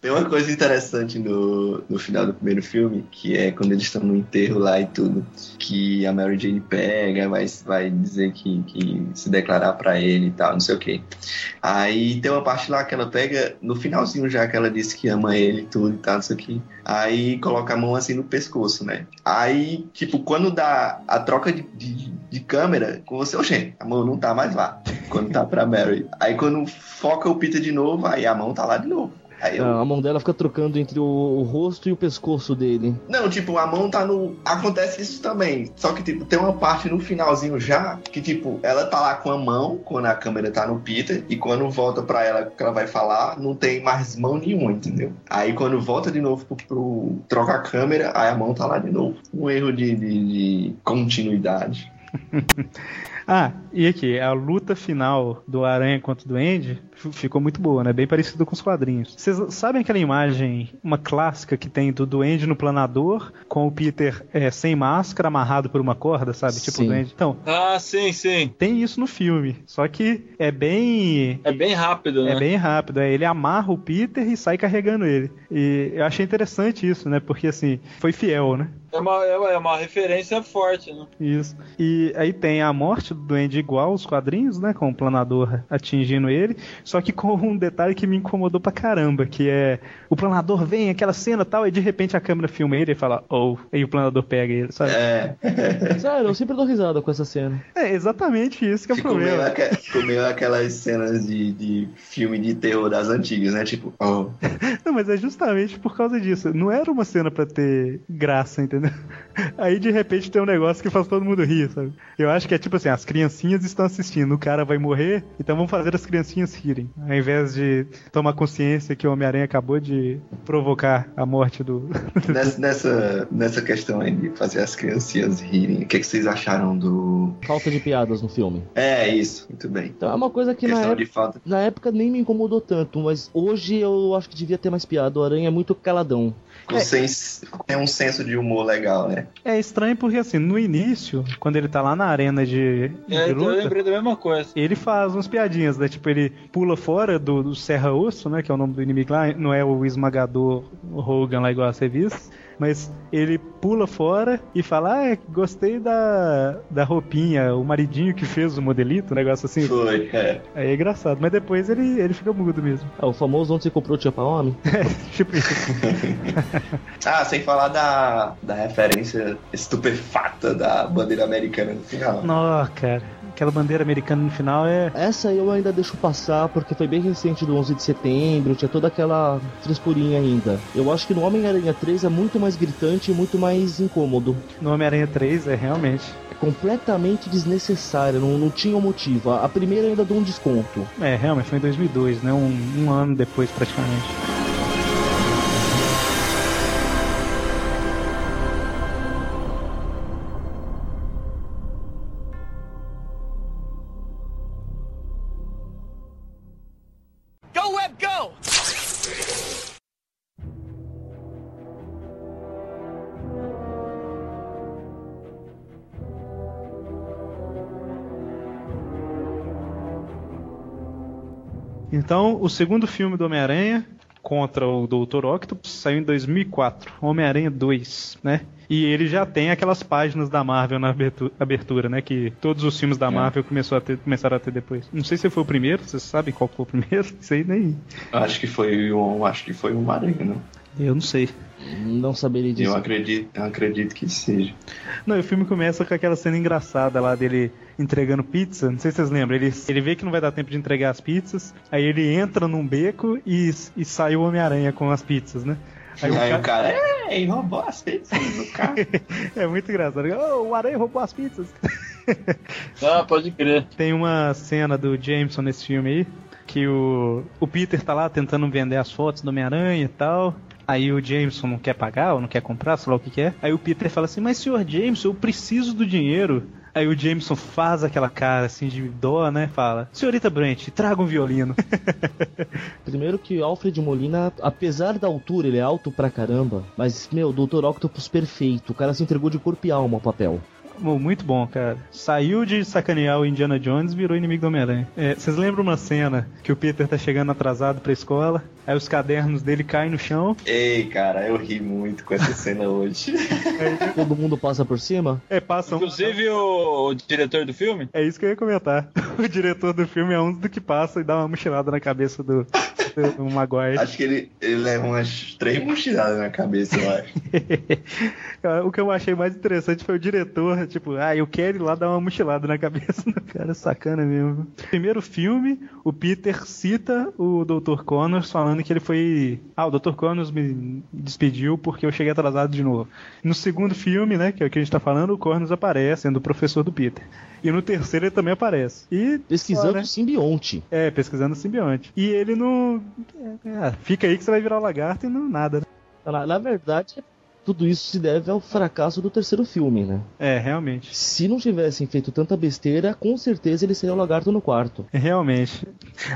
[SPEAKER 3] Tem uma coisa interessante no, no final do primeiro filme, que é quando eles estão no enterro lá e tudo, que a Mary Jane pega, vai, vai dizer que, que se declarar para ele e tal, não sei o que. Aí tem uma parte lá que ela pega, no finalzinho já que ela disse que ama ele e tudo e tal, que. Aí coloca a mão assim no pescoço, né? Aí, tipo, quando dá a troca de, de, de câmera, com você, oxê, a mão não tá mais lá. Quando tá pra Mary. Aí quando foca o Peter de novo, aí a mão tá lá de novo. Eu...
[SPEAKER 5] A mão dela fica trocando entre o, o, rosto e o pescoço dele.
[SPEAKER 3] Não, tipo, a mão tá no. Acontece isso também. Só que, tipo, tem uma parte no finalzinho já que, tipo, ela tá lá com a mão quando a câmera tá no Peter. E quando volta pra ela que ela vai falar, não tem mais mão nenhuma, entendeu? Aí quando volta de novo pro. pro troca a câmera, aí a mão tá lá de novo. Um erro de, de, de continuidade. [laughs]
[SPEAKER 2] ah, e aqui, a luta final do Aranha contra o Duende ficou muito boa, né? Bem parecido com os quadrinhos. Vocês sabem aquela imagem, uma clássica que tem do Duende no planador, com o Peter é, sem máscara, amarrado por uma corda, sabe? Tipo sim. o Duende. Então,
[SPEAKER 4] ah, sim, sim.
[SPEAKER 2] Tem isso no filme. Só que é bem.
[SPEAKER 4] É bem rápido, né?
[SPEAKER 2] É bem rápido. É, ele amarra o Peter e sai carregando ele. E eu achei interessante isso, né? Porque assim, foi fiel, né?
[SPEAKER 4] É uma, é uma referência forte, né?
[SPEAKER 2] Isso. E aí tem a morte do Duende igual aos quadrinhos, né? Com o planador atingindo ele. Só que com um detalhe que me incomodou pra caramba, que é o planador vem, aquela cena tal, e de repente a câmera filma ele e fala, oh, e o planador pega ele, sabe?
[SPEAKER 3] É. [laughs]
[SPEAKER 5] Sério, eu sempre dou risada com essa cena.
[SPEAKER 2] É exatamente isso que é o ficou problema.
[SPEAKER 3] Ficou meio aquelas cenas de, de filme de terror das antigas, né? Tipo, oh. [laughs]
[SPEAKER 2] Não, mas é justamente por causa disso. Não era uma cena pra ter graça, entendeu? Aí de repente tem um negócio que faz todo mundo rir, sabe? Eu acho que é tipo assim, as criancinhas estão assistindo, o cara vai morrer, então vamos fazer as criancinhas rirem. Ao invés de tomar consciência que o Homem-Aranha acabou de provocar a morte do. [laughs]
[SPEAKER 3] nessa, nessa, nessa questão aí de fazer as criancinhas rirem, o que, é que vocês acharam do.
[SPEAKER 5] Falta de piadas no filme.
[SPEAKER 3] É, isso, muito bem.
[SPEAKER 5] Então é uma coisa que na época, na época nem me incomodou tanto, mas hoje eu acho que devia ter mais piada. O Aranha é muito caladão.
[SPEAKER 3] É. Tem um senso de humor legal, né?
[SPEAKER 2] É estranho porque, assim, no início, quando ele tá lá na arena de, de
[SPEAKER 4] é,
[SPEAKER 2] luta,
[SPEAKER 4] eu lembrei da mesma coisa.
[SPEAKER 2] Ele faz umas piadinhas, né? Tipo, ele pula fora do, do Serra Osso, né? Que é o nome do inimigo lá. Não é o esmagador Hogan lá igual a ser visto mas ele pula fora e fala: Ah, gostei da, da roupinha, o maridinho que fez o modelito, um negócio assim.
[SPEAKER 3] Foi, é.
[SPEAKER 2] Aí é engraçado, mas depois ele, ele fica mudo mesmo.
[SPEAKER 5] É o famoso onde você comprou tinha pra homem. [laughs]
[SPEAKER 2] tipo isso. [laughs]
[SPEAKER 3] Ah, sem falar da, da referência estupefata da bandeira americana no final.
[SPEAKER 2] Nó, cara. Aquela bandeira americana no final é.
[SPEAKER 5] Essa eu ainda deixo passar porque foi bem recente do 11 de setembro, tinha toda aquela frescurinha ainda. Eu acho que no Homem-Aranha 3 é muito mais gritante e muito mais incômodo.
[SPEAKER 2] No Homem-Aranha 3 é realmente.
[SPEAKER 5] É completamente desnecessário, não, não tinha um motivo. A a primeira ainda deu um desconto.
[SPEAKER 2] É, realmente, foi em 2002, né? Um, um ano depois praticamente. O segundo filme do Homem-Aranha contra o Dr. Octopus saiu em 2004, Homem-Aranha 2, né? E ele já tem aquelas páginas da Marvel na abertu- abertura, né? Que todos os filmes da Marvel começou a ter- começaram a ter depois. Não sei se foi o primeiro, vocês sabem qual foi o primeiro? [laughs] Isso aí nem.
[SPEAKER 3] Acho que foi um, acho que foi um aranha, não?
[SPEAKER 2] Eu não sei.
[SPEAKER 5] Não saberia dizer.
[SPEAKER 3] Eu acredito, eu acredito que seja.
[SPEAKER 2] Não, e o filme começa com aquela cena engraçada lá dele entregando pizza. Não sei se vocês lembram. Ele, ele vê que não vai dar tempo de entregar as pizzas. Aí ele entra num beco e, e sai o Homem-Aranha com as pizzas, né?
[SPEAKER 3] Aí,
[SPEAKER 2] Aí o
[SPEAKER 3] cara, ei, roubou as pizzas do carro. [laughs]
[SPEAKER 2] É muito engraçado. Oh, o Aranha roubou as pizzas. [laughs]
[SPEAKER 4] Ah, pode crer.
[SPEAKER 2] Tem uma cena do Jameson nesse filme aí, que o, o Peter tá lá tentando vender as fotos do Homem-Aranha e tal. Aí o Jameson não quer pagar ou não quer comprar, sei lá o que, que é. Aí o Peter fala assim, mas senhor Jameson, eu preciso do dinheiro. Aí o Jameson faz aquela cara assim de dó, né? Fala, senhorita Brent, traga um violino. [laughs]
[SPEAKER 5] Primeiro que Alfred Molina, apesar da altura, ele é alto pra caramba. Mas, meu, Dr. Octopus perfeito. O cara se entregou de corpo e alma ao papel.
[SPEAKER 2] Muito bom, cara. Saiu de sacanear o Indiana Jones e virou inimigo do Homem-Aranha. É, vocês lembram uma cena que o Peter tá chegando atrasado pra escola? Aí os cadernos dele caem no chão.
[SPEAKER 3] Ei, cara, eu ri muito com essa cena hoje. [laughs]
[SPEAKER 5] Todo mundo passa por cima.
[SPEAKER 2] É, passam.
[SPEAKER 4] Inclusive o, o diretor do filme?
[SPEAKER 2] É isso que eu ia comentar. [laughs] O diretor do filme é um do que passa e dá uma mochilada na cabeça do, do Maguire.
[SPEAKER 3] acho que ele, ele leva umas três mochiladas na cabeça, eu acho. [laughs]
[SPEAKER 2] o que eu achei mais interessante foi o diretor, tipo, ah, eu quero ir lá dar uma mochilada na cabeça do cara, sacana mesmo. Primeiro filme, o Peter cita o Dr. Connors falando que ele foi. Ah, o Dr. Connors me despediu porque eu cheguei atrasado de novo. No segundo filme, né, que é o que a gente tá falando, o Connors aparece, sendo o professor do Peter. E no terceiro ele também aparece. E
[SPEAKER 5] Pesquisando
[SPEAKER 2] né?
[SPEAKER 5] o simbionte.
[SPEAKER 2] É, pesquisando o simbionte. E ele não. É, fica aí que você vai virar o lagarto e não nada, né?
[SPEAKER 5] Na, na verdade, tudo isso se deve ao fracasso do terceiro filme, né?
[SPEAKER 2] É, realmente.
[SPEAKER 5] Se não tivessem feito tanta besteira, com certeza ele seria o lagarto no quarto.
[SPEAKER 2] Realmente.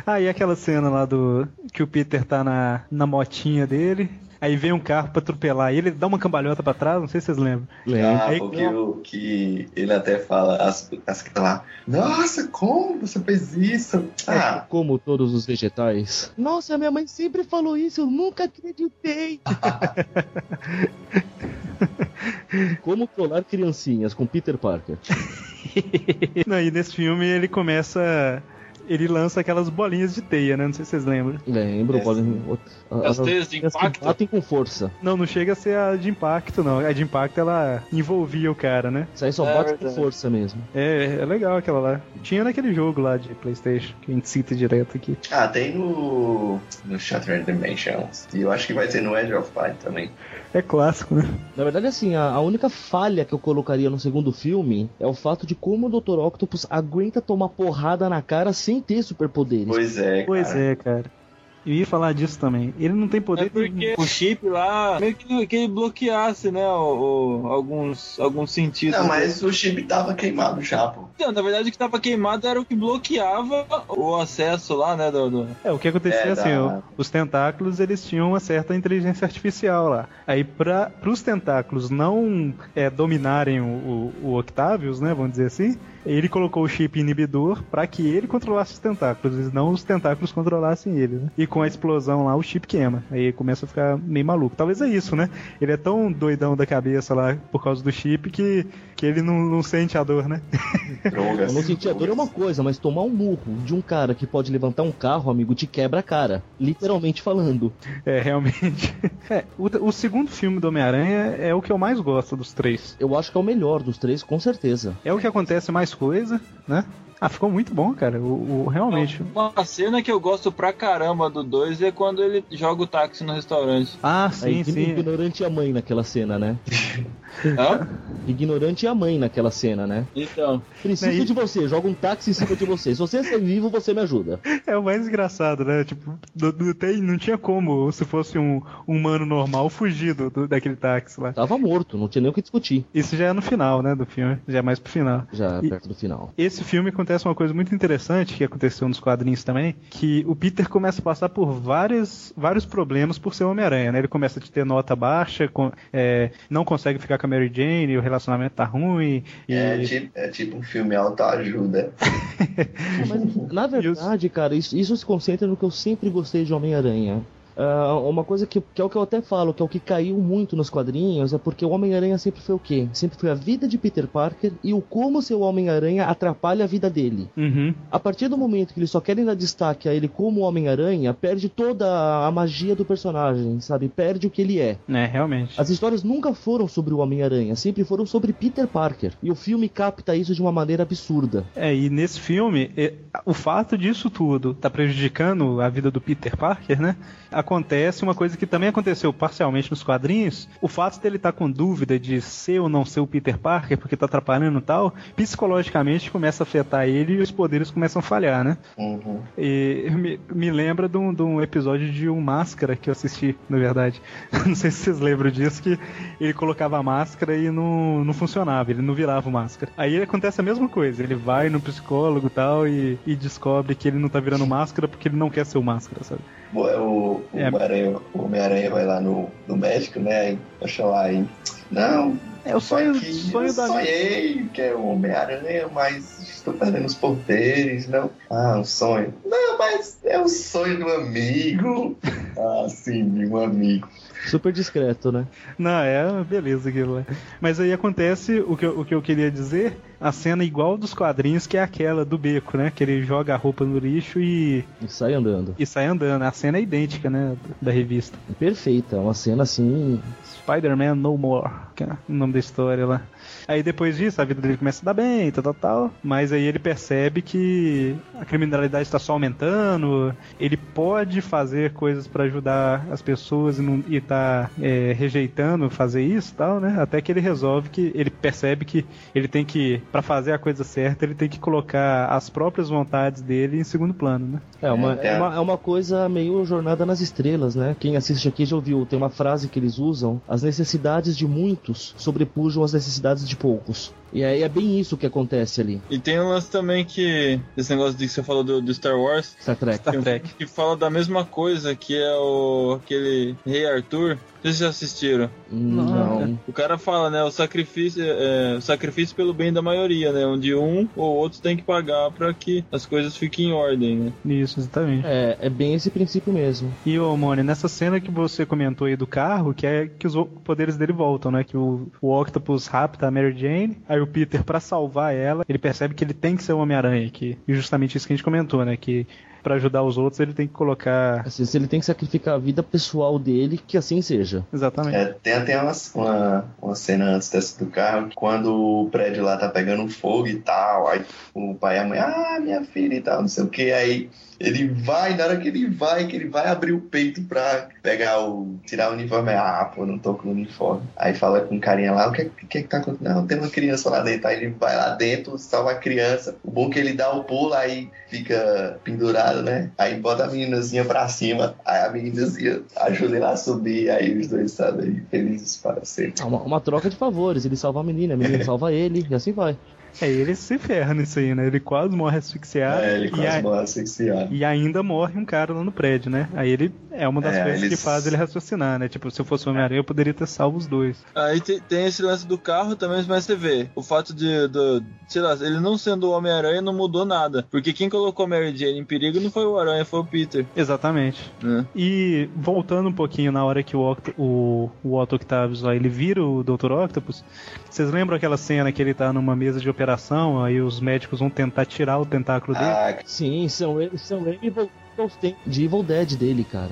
[SPEAKER 2] Ah, e aquela cena lá do. que o Peter tá na, na motinha dele. Aí vem um carro pra atropelar ele, ele dá uma cambalhota pra trás, não sei se vocês lembram.
[SPEAKER 3] Ah,
[SPEAKER 2] Aí-
[SPEAKER 3] porque o que ele até fala as, as lá. Nossa, como você fez isso? Ah,
[SPEAKER 5] Como todos os vegetais. Nossa, minha mãe sempre falou isso, eu nunca acreditei. [laughs] Como trollar criancinhas com Peter Parker.
[SPEAKER 2] Não, e nesse filme ele começa. Ele lança aquelas bolinhas de teia, né? Não sei se vocês lembram.
[SPEAKER 5] Lembro,
[SPEAKER 3] É,
[SPEAKER 5] podem.
[SPEAKER 4] As teias de
[SPEAKER 5] as
[SPEAKER 4] impacto?
[SPEAKER 5] batem com força.
[SPEAKER 2] Não, não chega a ser a de impacto, não. A de impacto ela envolvia o cara, né?
[SPEAKER 5] Isso aí só
[SPEAKER 4] É
[SPEAKER 5] bate com
[SPEAKER 4] verdade.
[SPEAKER 5] força mesmo.
[SPEAKER 2] É, é legal aquela lá. Tinha naquele jogo lá de Playstation, que a gente cita direto aqui.
[SPEAKER 3] ah, tem no, no Shattered Dimensions. E eu acho que vai ter no Edge of Fire também.
[SPEAKER 2] É clássico, né?
[SPEAKER 5] Na verdade, assim, a, a única falha que eu colocaria no segundo filme é o fato de como o Dr. Octopus aguenta tomar porrada na cara sem ter superpoderes.
[SPEAKER 3] Pois é, cara.
[SPEAKER 2] Pois é, cara. Eu ia falar disso também. Ele não tem poder
[SPEAKER 4] É porque o chip lá meio que, que ele bloqueasse, né? O, o- alguns, alguns sentidos.
[SPEAKER 3] Não, mas o chip tava queimado já, pô.
[SPEAKER 4] Então, na verdade, o que tava queimado era o que bloqueava o acesso lá, né? Do, do-
[SPEAKER 2] É, o que acontecia
[SPEAKER 3] É,
[SPEAKER 2] assim,
[SPEAKER 3] da-
[SPEAKER 2] ó, os tentáculos eles tinham uma certa inteligência artificial lá. Aí para os tentáculos não é, dominarem o, o, o Octavius, né, vamos dizer assim, Ele colocou o chip inibidor pra que ele controlasse os tentáculos, e não os tentáculos controlassem ele, né? E com a explosão lá, o chip queima. Aí começa a ficar meio maluco. Talvez é isso, né? Ele é tão doidão da cabeça lá por causa do chip que, que ele não, não sente a dor, né?
[SPEAKER 3] Drogas.
[SPEAKER 5] Não sentir a dor é uma coisa, mas tomar um murro de um cara que pode levantar um carro, amigo, te quebra a cara. Literalmente falando.
[SPEAKER 2] É, realmente. É, o, o segundo filme do Homem-Aranha é o que eu mais gosto dos três.
[SPEAKER 5] Eu acho que é o melhor dos três, com certeza.
[SPEAKER 2] É o que acontece mais coisa, né? Ah, ficou muito bom, cara. O, o- realmente.
[SPEAKER 4] Uma cena que eu gosto pra caramba do 2 é quando ele joga o táxi no restaurante.
[SPEAKER 2] Ah,
[SPEAKER 5] Aí,
[SPEAKER 2] sim, sim.
[SPEAKER 5] ignorante e a mãe naquela cena, né? [laughs]
[SPEAKER 4] Hã?
[SPEAKER 5] Ignorante e a mãe naquela cena, né?
[SPEAKER 4] Então.
[SPEAKER 5] Preciso de você, joga um táxi em cima de você. Se você ser vivo, você me ajuda. [laughs]
[SPEAKER 2] É o mais engraçado, né? Tipo, não, não tem, não tinha como, se fosse um humano normal, fugir do, do- daquele táxi lá.
[SPEAKER 5] Tava morto, não tinha nem o que discutir.
[SPEAKER 2] Isso já é no final, né, do filme. Já é mais pro final.
[SPEAKER 5] Já
[SPEAKER 2] E-
[SPEAKER 5] perto do final.
[SPEAKER 2] Esse filme acontece uma coisa muito interessante que aconteceu nos quadrinhos também, que o Peter começa a passar por vários, vários problemas por ser Homem-Aranha, né? Ele começa a ter nota baixa, com- é, não consegue ficar com a Mary Jane, o relacionamento tá ruim. E...
[SPEAKER 3] É, tipo, é tipo um filme autoajuda. [laughs]
[SPEAKER 5] Mas, na [laughs] verdade, cara, isso, isso se concentra no que eu sempre gostei de Homem-Aranha. Ah, uma coisa que, que é o que eu até falo, que é o que caiu muito nos quadrinhos, é porque o Homem-Aranha sempre foi o quê? Sempre foi a vida de Peter Parker e o como seu Homem-Aranha atrapalha a vida dele.
[SPEAKER 2] Uhum.
[SPEAKER 5] A partir do momento que eles só querem dar destaque a ele como Homem-Aranha, perde toda a magia do personagem, sabe? Perde o que ele é.
[SPEAKER 2] É, realmente.
[SPEAKER 5] As histórias nunca foram sobre o Homem-Aranha, sempre foram sobre Peter Parker. E o filme capta isso de uma maneira absurda.
[SPEAKER 2] É, e nesse filme, o fato disso tudo tá prejudicando a vida do Peter Parker, né? Acontece uma coisa que também aconteceu parcialmente nos quadrinhos. O fato dele estar com dúvida de ser ou não ser o Peter Parker, porque tá atrapalhando e tal, psicologicamente começa a afetar ele e os poderes começam a falhar, né?
[SPEAKER 3] Uhum.
[SPEAKER 2] E me, me lembra de um, de um episódio de um Máscara que eu assisti, na verdade. [laughs] Não sei se vocês lembram disso, que ele colocava a máscara e não, não funcionava, ele não virava o máscara. Aí acontece a mesma coisa, ele vai no psicólogo e tal e, e descobre que ele não tá virando máscara porque ele não quer ser o máscara, sabe?
[SPEAKER 3] É O, o
[SPEAKER 2] É.
[SPEAKER 3] Homem-Aranha o Homem-Aranha vai lá no, no médico, né? Aí vai lá aí. Não,
[SPEAKER 2] É o sonho,
[SPEAKER 3] que
[SPEAKER 2] sonho
[SPEAKER 3] eu
[SPEAKER 2] da
[SPEAKER 3] sonhei que é o Homem-Aranha, mas estou perdendo os poderes, não. Ah, um sonho. Não, mas é o sonho do amigo. [laughs] Ah, sim, de um amigo.
[SPEAKER 5] Super discreto, né?
[SPEAKER 2] Não, é beleza aquilo lá. Mas aí acontece o que, eu, o que eu queria dizer, a cena igual dos quadrinhos, que é aquela do beco, né? Que ele joga a roupa no lixo e,
[SPEAKER 5] E sai andando.
[SPEAKER 2] e sai andando. A cena é idêntica, né? Da revista.
[SPEAKER 5] Perfeita, uma cena assim.
[SPEAKER 2] Spider-Man No More, que é o nome da história lá. Aí depois disso, a vida dele começa a dar bem, tal, tal, tal. Mas aí ele percebe que a criminalidade está só aumentando. Ele pode fazer coisas para ajudar as pessoas e, não, e tá é, rejeitando fazer isso e tal, né? Até que ele resolve que ele percebe que ele tem que, para fazer a coisa certa, ele tem que colocar as próprias vontades dele em segundo plano, né?
[SPEAKER 5] É uma,
[SPEAKER 3] É,
[SPEAKER 5] é uma, é uma coisa meio jornada nas estrelas, né? Quem assiste aqui já ouviu, tem uma frase que eles usam: as necessidades de muitos sobrepujam as necessidades de poucos. E aí é bem isso que acontece ali.
[SPEAKER 4] E tem um lance também que. Esse negócio de que você falou do, do Star Wars.
[SPEAKER 5] Star Trek.
[SPEAKER 2] Star Trek.
[SPEAKER 4] que fala da mesma coisa, que é o aquele Rei Arthur. Vocês já assistiram?
[SPEAKER 5] Não.
[SPEAKER 4] O cara fala, né? O sacrifício, é, o sacrifício pelo bem da maioria, né? Onde um ou outro tem que pagar pra que as coisas fiquem em ordem, né?
[SPEAKER 2] Isso, exatamente.
[SPEAKER 5] É, é bem esse princípio mesmo.
[SPEAKER 2] E, ô, Mônio, nessa cena que você comentou aí do carro, que é que os poderes dele voltam, né? Que o, o Octopus rapta a Mary Jane, aí o Peter, pra salvar ela, ele percebe que ele tem que ser o Homem-Aranha, que e justamente isso que a gente comentou, né? Que pra ajudar os outros ele tem que colocar...
[SPEAKER 5] Assim, se ele tem que sacrificar a vida pessoal dele, que assim seja.
[SPEAKER 2] Exatamente.
[SPEAKER 3] É, tem até uma, uma, uma cena antes dessa do carro, quando o prédio lá tá pegando fogo e tal, aí o pai e a mãe, ah, minha filha e tal, não sei o que, aí ele vai, na hora que ele vai, que ele vai abrir o peito pra pegar o. tirar o uniforme, ah, pô, não tô com o uniforme. Aí fala com o carinha lá, o que, que, que tá acontecendo? Não, tem uma criança lá dentro. Aí ele vai lá dentro, salva a criança. O bom é que ele dá o pulo, aí fica pendurado, né? Aí bota a meninazinha pra cima, aí a meninazinha ajuda ele a subir, aí os dois sabem felizes para sempre.
[SPEAKER 5] É uma, uma troca de favores. Ele salva a menina, a menina [laughs] salva ele, e assim vai.
[SPEAKER 2] É, ele se ferra nisso aí, né? Ele quase morre asfixiado.
[SPEAKER 3] É, ele
[SPEAKER 2] e,
[SPEAKER 3] quase
[SPEAKER 2] a-
[SPEAKER 3] morre asfixiado.
[SPEAKER 2] e ainda morre um cara lá no prédio, né? Aí ele é uma das
[SPEAKER 3] É,
[SPEAKER 2] coisas
[SPEAKER 3] eles-
[SPEAKER 2] que faz ele raciocinar, né? Tipo, se eu fosse o Homem-Aranha, eu poderia ter salvo os dois.
[SPEAKER 4] Aí tem, tem esse lance do carro também, mas você vê, o fato de, do, sei lá, ele não sendo o Homem-Aranha não mudou nada. Porque quem colocou Mary Jane em perigo não foi o Aranha, foi o Peter.
[SPEAKER 2] Exatamente.
[SPEAKER 4] Né?
[SPEAKER 2] E voltando um pouquinho na hora que o, Oct o, o Otto Octavius lá, ele vira o Dr. Octopus, vocês lembram aquela cena que ele tá numa mesa de operação, aí os médicos vão tentar tirar o tentáculo dele?
[SPEAKER 3] Ah,
[SPEAKER 5] Sim, são eles, são eles de Evil Dead dele, cara.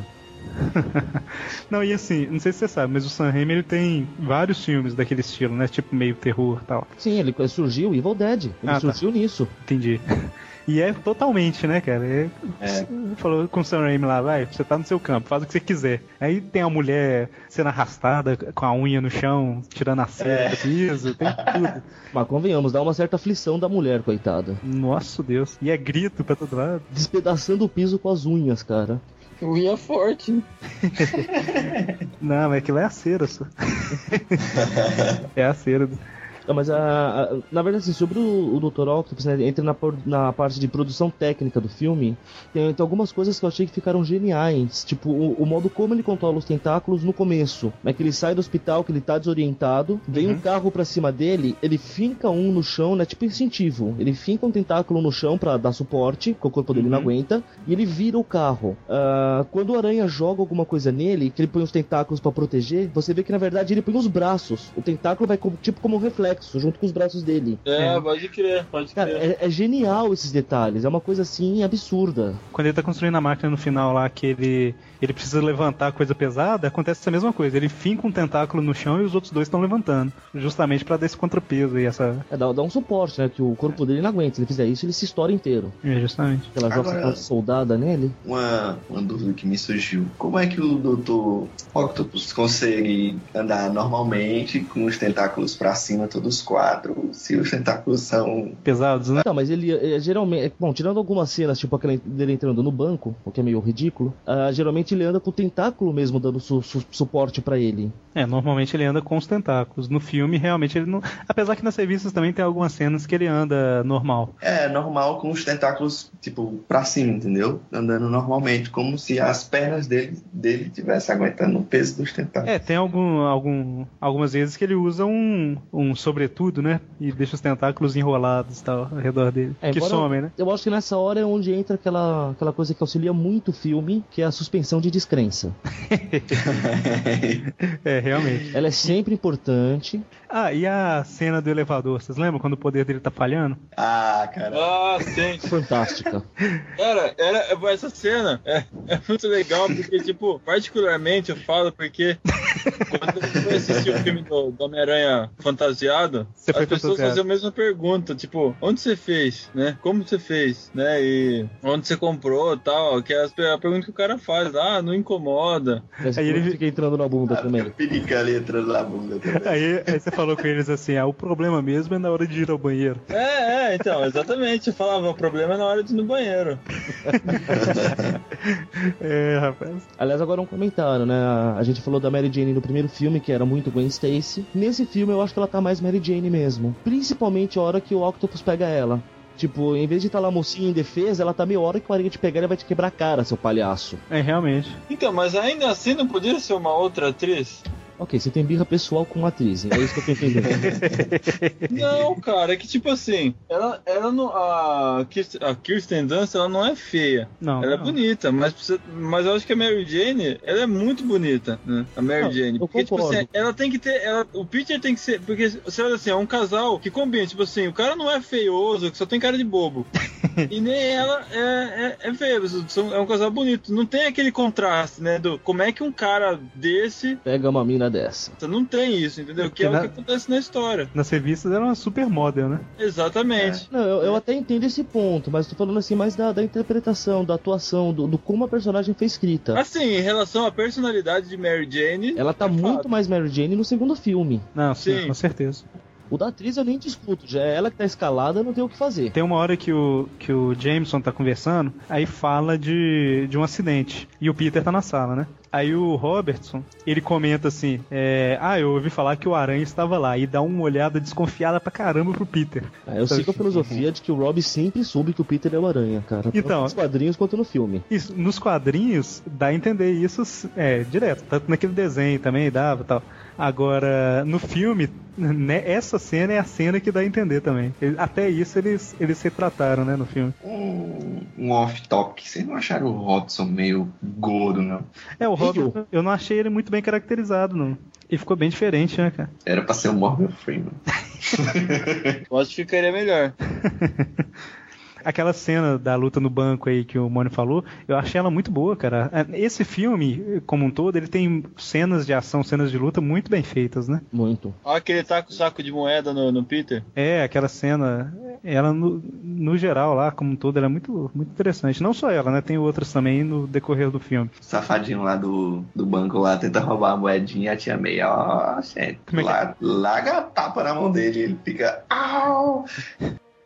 [SPEAKER 5] [laughs]
[SPEAKER 2] Não, e assim, não sei se você sabe, mas o Sam Raimi ele tem vários filmes daquele estilo, né? Tipo meio terror e tal.
[SPEAKER 5] Sim, ele surgiu Evil Dead. Ele
[SPEAKER 2] Ah, tá.
[SPEAKER 5] surgiu nisso.
[SPEAKER 2] Entendi. [laughs] E é totalmente, né, cara? É,
[SPEAKER 3] É.
[SPEAKER 2] Falou com o Sam Raimi lá, vai, você tá no seu campo, faz o que você quiser. Aí tem a mulher sendo arrastada com a unha no chão, tirando a cera
[SPEAKER 3] É.
[SPEAKER 2] do piso, tem tudo. [laughs]
[SPEAKER 5] Mas convenhamos, dá uma certa aflição da mulher, coitada.
[SPEAKER 2] Nossa Deus. E é grito pra todo lado.
[SPEAKER 5] Despedaçando o piso com as unhas, cara.
[SPEAKER 4] Unha forte? [laughs]
[SPEAKER 2] Não, mas aquilo é a cera só. [laughs] é a cera. do-
[SPEAKER 5] Não, mas a, a- na verdade, assim, sobre o, o Dr. Octopus, né, entra na, na parte de produção técnica do filme, tem, tem algumas coisas que eu achei que ficaram geniais. Tipo, o, o modo como ele controla os tentáculos no começo. Né, que ele sai do hospital, que ele tá desorientado, vem um carro pra cima dele, ele finca um no chão, né? Tipo instintivo. Ele finca um tentáculo no chão pra dar suporte, que o corpo dele não aguenta, e ele vira o carro. Ah, quando o aranha joga alguma coisa nele, que ele põe os tentáculos pra proteger, você vê que na verdade ele põe os braços. O tentáculo vai como- tipo como um reflexo, junto com os braços dele.
[SPEAKER 4] É, pode crer, pode
[SPEAKER 5] Cara,
[SPEAKER 4] crer.
[SPEAKER 5] é, é genial esses detalhes, é uma coisa assim absurda.
[SPEAKER 2] Quando ele tá construindo a máquina no final lá, que ele, ele precisa levantar coisa pesada, acontece essa mesma coisa. Ele finca um tentáculo no chão e os outros dois estão levantando. Justamente pra dar esse contrapeso e essa.
[SPEAKER 5] É, dá, dá um suporte, né? Que o corpo dele não aguenta. Se ele fizer isso, ele se estoura inteiro.
[SPEAKER 2] É, justamente.
[SPEAKER 5] Ela joga
[SPEAKER 3] Agora-
[SPEAKER 5] soldada nele.
[SPEAKER 3] uma, uma dúvida que me surgiu. Como é que o Dr. Octopus consegue andar normalmente com os tentáculos pra cima, todos quatro, se os tentáculos são.
[SPEAKER 2] Pesados, né?
[SPEAKER 5] Não, mas ele é, geralmente. é, Bom, tirando algumas cenas, tipo aquela dele entrando no banco, o que é meio ridículo, ah, geralmente ele anda com o tentáculo mesmo dando su- su- suporte pra ele.
[SPEAKER 2] É, normalmente ele anda com os tentáculos. No filme, realmente ele não. Apesar que nas revistas também tem algumas cenas que ele anda normal.
[SPEAKER 3] É, normal com os tentáculos, tipo, pra cima, entendeu? Andando normalmente, como se as pernas dele, dele tivessem aguentando o peso dos tentáculos.
[SPEAKER 2] É, tem algum, algum, algumas vezes que ele usa um, um sobretudo, né? E deixa os tentáculos enrolados e tal ao redor dele.
[SPEAKER 5] É,
[SPEAKER 2] que somem, né?
[SPEAKER 5] Eu acho que nessa hora é onde entra aquela, aquela coisa que auxilia muito o filme, que é a suspensão de descrença. [laughs] [laughs]
[SPEAKER 2] É, realmente.
[SPEAKER 5] Ela é sempre importante.
[SPEAKER 2] Ah, e a cena do elevador, vocês lembram quando o poder dele tá falhando?
[SPEAKER 3] ah, cara.
[SPEAKER 4] Ah, sim.
[SPEAKER 5] Fantástica.
[SPEAKER 4] Cara, era, essa cena é, é muito legal, porque, tipo, particularmente eu falo porque quando eu fui assistir o filme do, do Homem-Aranha fantasiado,
[SPEAKER 2] Você
[SPEAKER 4] as pessoas
[SPEAKER 2] fantasiado.
[SPEAKER 4] faziam a mesma pergunta, tipo, onde você fez, né? Como você fez, né? E onde você comprou tal, que é a pergunta que o cara faz, ah, não incomoda.
[SPEAKER 2] Aí ele-
[SPEAKER 5] fica entrando na bunda também.
[SPEAKER 3] Perica ali entrando na bunda também.
[SPEAKER 2] Aí, aí você falou com eles assim: ah, o problema mesmo é na hora de ir ao banheiro.
[SPEAKER 4] É, é, então, exatamente. Eu falava, o problema é na hora de ir no banheiro. [laughs]
[SPEAKER 2] É, rapaz.
[SPEAKER 5] Aliás, agora um comentário, né? A gente falou da Mary Jane no primeiro filme, que era muito Gwen Stacy. Nesse filme, eu acho que ela tá mais Mary Jane mesmo. Principalmente a hora que o Octopus pega ela. Tipo, em vez de estar lá mocinha em defesa, ela tá meio hora que o Aranha te pegar e vai te quebrar a cara, seu palhaço.
[SPEAKER 2] É, realmente.
[SPEAKER 4] Então, mas ainda assim não podia ser uma outra atriz?
[SPEAKER 5] Ok, você tem birra pessoal com a atriz, é isso que eu tô entendendo. [laughs]
[SPEAKER 4] Não, cara, é que tipo assim, ela, ela não. A Kirsten, a Kirsten Dunst, ela não é feia.
[SPEAKER 2] Não.
[SPEAKER 4] Ela é
[SPEAKER 2] não.
[SPEAKER 4] bonita, mas, precisa- mas eu acho que a Mary Jane, ela é muito bonita, né? A Mary
[SPEAKER 5] Não,
[SPEAKER 4] Jane.
[SPEAKER 5] eu
[SPEAKER 4] Porque, tipo assim, ela tem que ter. ela- o Peter tem que ser. Porque, você olha assim, é um casal que combina. Tipo assim, o cara não é feioso, que só tem cara de bobo. [laughs] e nem ela é, é, é feia. É um casal bonito. Não tem aquele contraste, né? Do como é que um cara desse.
[SPEAKER 5] Pega uma mina dessa.
[SPEAKER 4] Não tem isso, entendeu? Que é o
[SPEAKER 2] Na-
[SPEAKER 4] que acontece na história.
[SPEAKER 2] Nas revistas era uma supermodel, né?
[SPEAKER 4] Exatamente.
[SPEAKER 5] Não, eu, eu até entendo esse ponto, mas tô falando assim mais da, da interpretação, da atuação, do, do como a personagem foi escrita.
[SPEAKER 4] Assim, em relação à personalidade de Mary Jane.
[SPEAKER 5] Ela tá
[SPEAKER 4] é
[SPEAKER 5] muito
[SPEAKER 4] fato.
[SPEAKER 5] mais Mary Jane no segundo filme.
[SPEAKER 2] Não, sim,
[SPEAKER 4] Sim.
[SPEAKER 2] com certeza.
[SPEAKER 5] O da atriz eu nem discuto, já é ela que tá escalada, não tem o que fazer.
[SPEAKER 2] Tem uma hora que o, que o Jameson tá conversando, aí fala de, de um acidente. E o Peter tá na sala, né? Aí o Robertson, ele comenta assim: é, Ah, eu ouvi falar que o Aranha estava lá. E dá uma olhada desconfiada pra caramba pro Peter.
[SPEAKER 5] Ah, eu sigo a filosofia de que o Rob sempre soube que o Peter é o Aranha, cara. Tanto
[SPEAKER 2] Então.
[SPEAKER 5] nos quadrinhos quanto no filme.
[SPEAKER 2] Isso, nos quadrinhos, dá a entender isso é, direto. Tanto naquele desenho também dava e tal. Agora, no filme, né, essa cena é a cena que dá a entender também. Ele- Até isso eles, eles retrataram, né, no filme.
[SPEAKER 3] Um, um off-topic. Vocês não acharam o Robson meio gordo, não?
[SPEAKER 2] É, o
[SPEAKER 5] Horrível.
[SPEAKER 2] Robert, eu não achei ele muito bem caracterizado, não. E ficou bem diferente, né, cara?
[SPEAKER 3] Era pra ser o Morgan Freeman. [laughs]
[SPEAKER 4] Eu acho que ficaria melhor. [laughs]
[SPEAKER 2] Aquela cena da luta no banco aí que o Mônio falou, eu achei ela muito boa, cara. Esse filme, como um todo, ele tem cenas de ação, cenas de luta muito bem feitas, né?
[SPEAKER 5] Muito.
[SPEAKER 4] Olha que ele tá com o saco de moeda no, no Peter.
[SPEAKER 2] É, aquela cena, ela no, no geral lá, como um todo, ela é muito, muito interessante. Não só ela, né? Tem outras também no decorrer do filme.
[SPEAKER 3] Safadinho lá do, do banco lá tenta roubar a moedinha e a tia May, ó, gente,
[SPEAKER 2] Como é que
[SPEAKER 3] lá, larga a tapa na mão dele. Ele fica, au!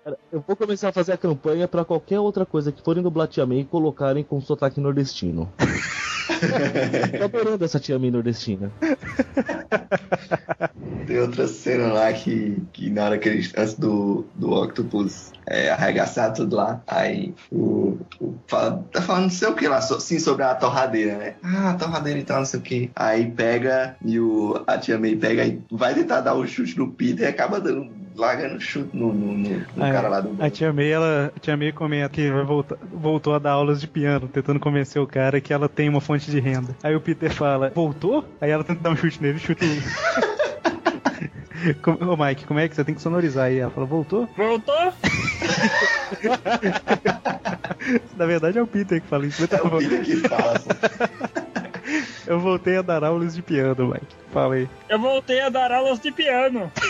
[SPEAKER 5] Cara, eu vou começar a fazer a campanha pra qualquer outra coisa que forem May e colocarem com sotaque nordestino. [laughs] Tô adorando essa Tia May nordestina.
[SPEAKER 3] Tem outra cena lá que, que na hora que eles, antes do, do Octopus é, arregaçar tudo lá, aí o, o fala, tá falando não sei o que lá, so, sim, sobre a torradeira, né? Ah, a torradeira e tal, não sei o que. Aí pega e o, a tia May pega e vai tentar dar o chute no Peter e acaba dando, largando chute no, no, no- no
[SPEAKER 2] Ah,
[SPEAKER 3] cara lá do
[SPEAKER 2] A tia May, ela, a tia May comenta que vai voltar, voltou a dar aulas de piano, tentando convencer o cara que ela tem uma fonte de renda. Aí o Peter fala, voltou? Aí ela tenta dar um chute nele, chuta o... [laughs] Com- Ô Mike, como é que você tem que sonorizar aí? Ela fala, voltou?
[SPEAKER 4] Voltou? [laughs]
[SPEAKER 2] Na verdade é o Peter que fala isso. tá
[SPEAKER 3] É o. Peter que fala, pô. [laughs] [laughs]
[SPEAKER 2] Eu voltei a dar aulas de piano, Mike. Fala aí.
[SPEAKER 4] Eu voltei a dar aulas de piano. [laughs]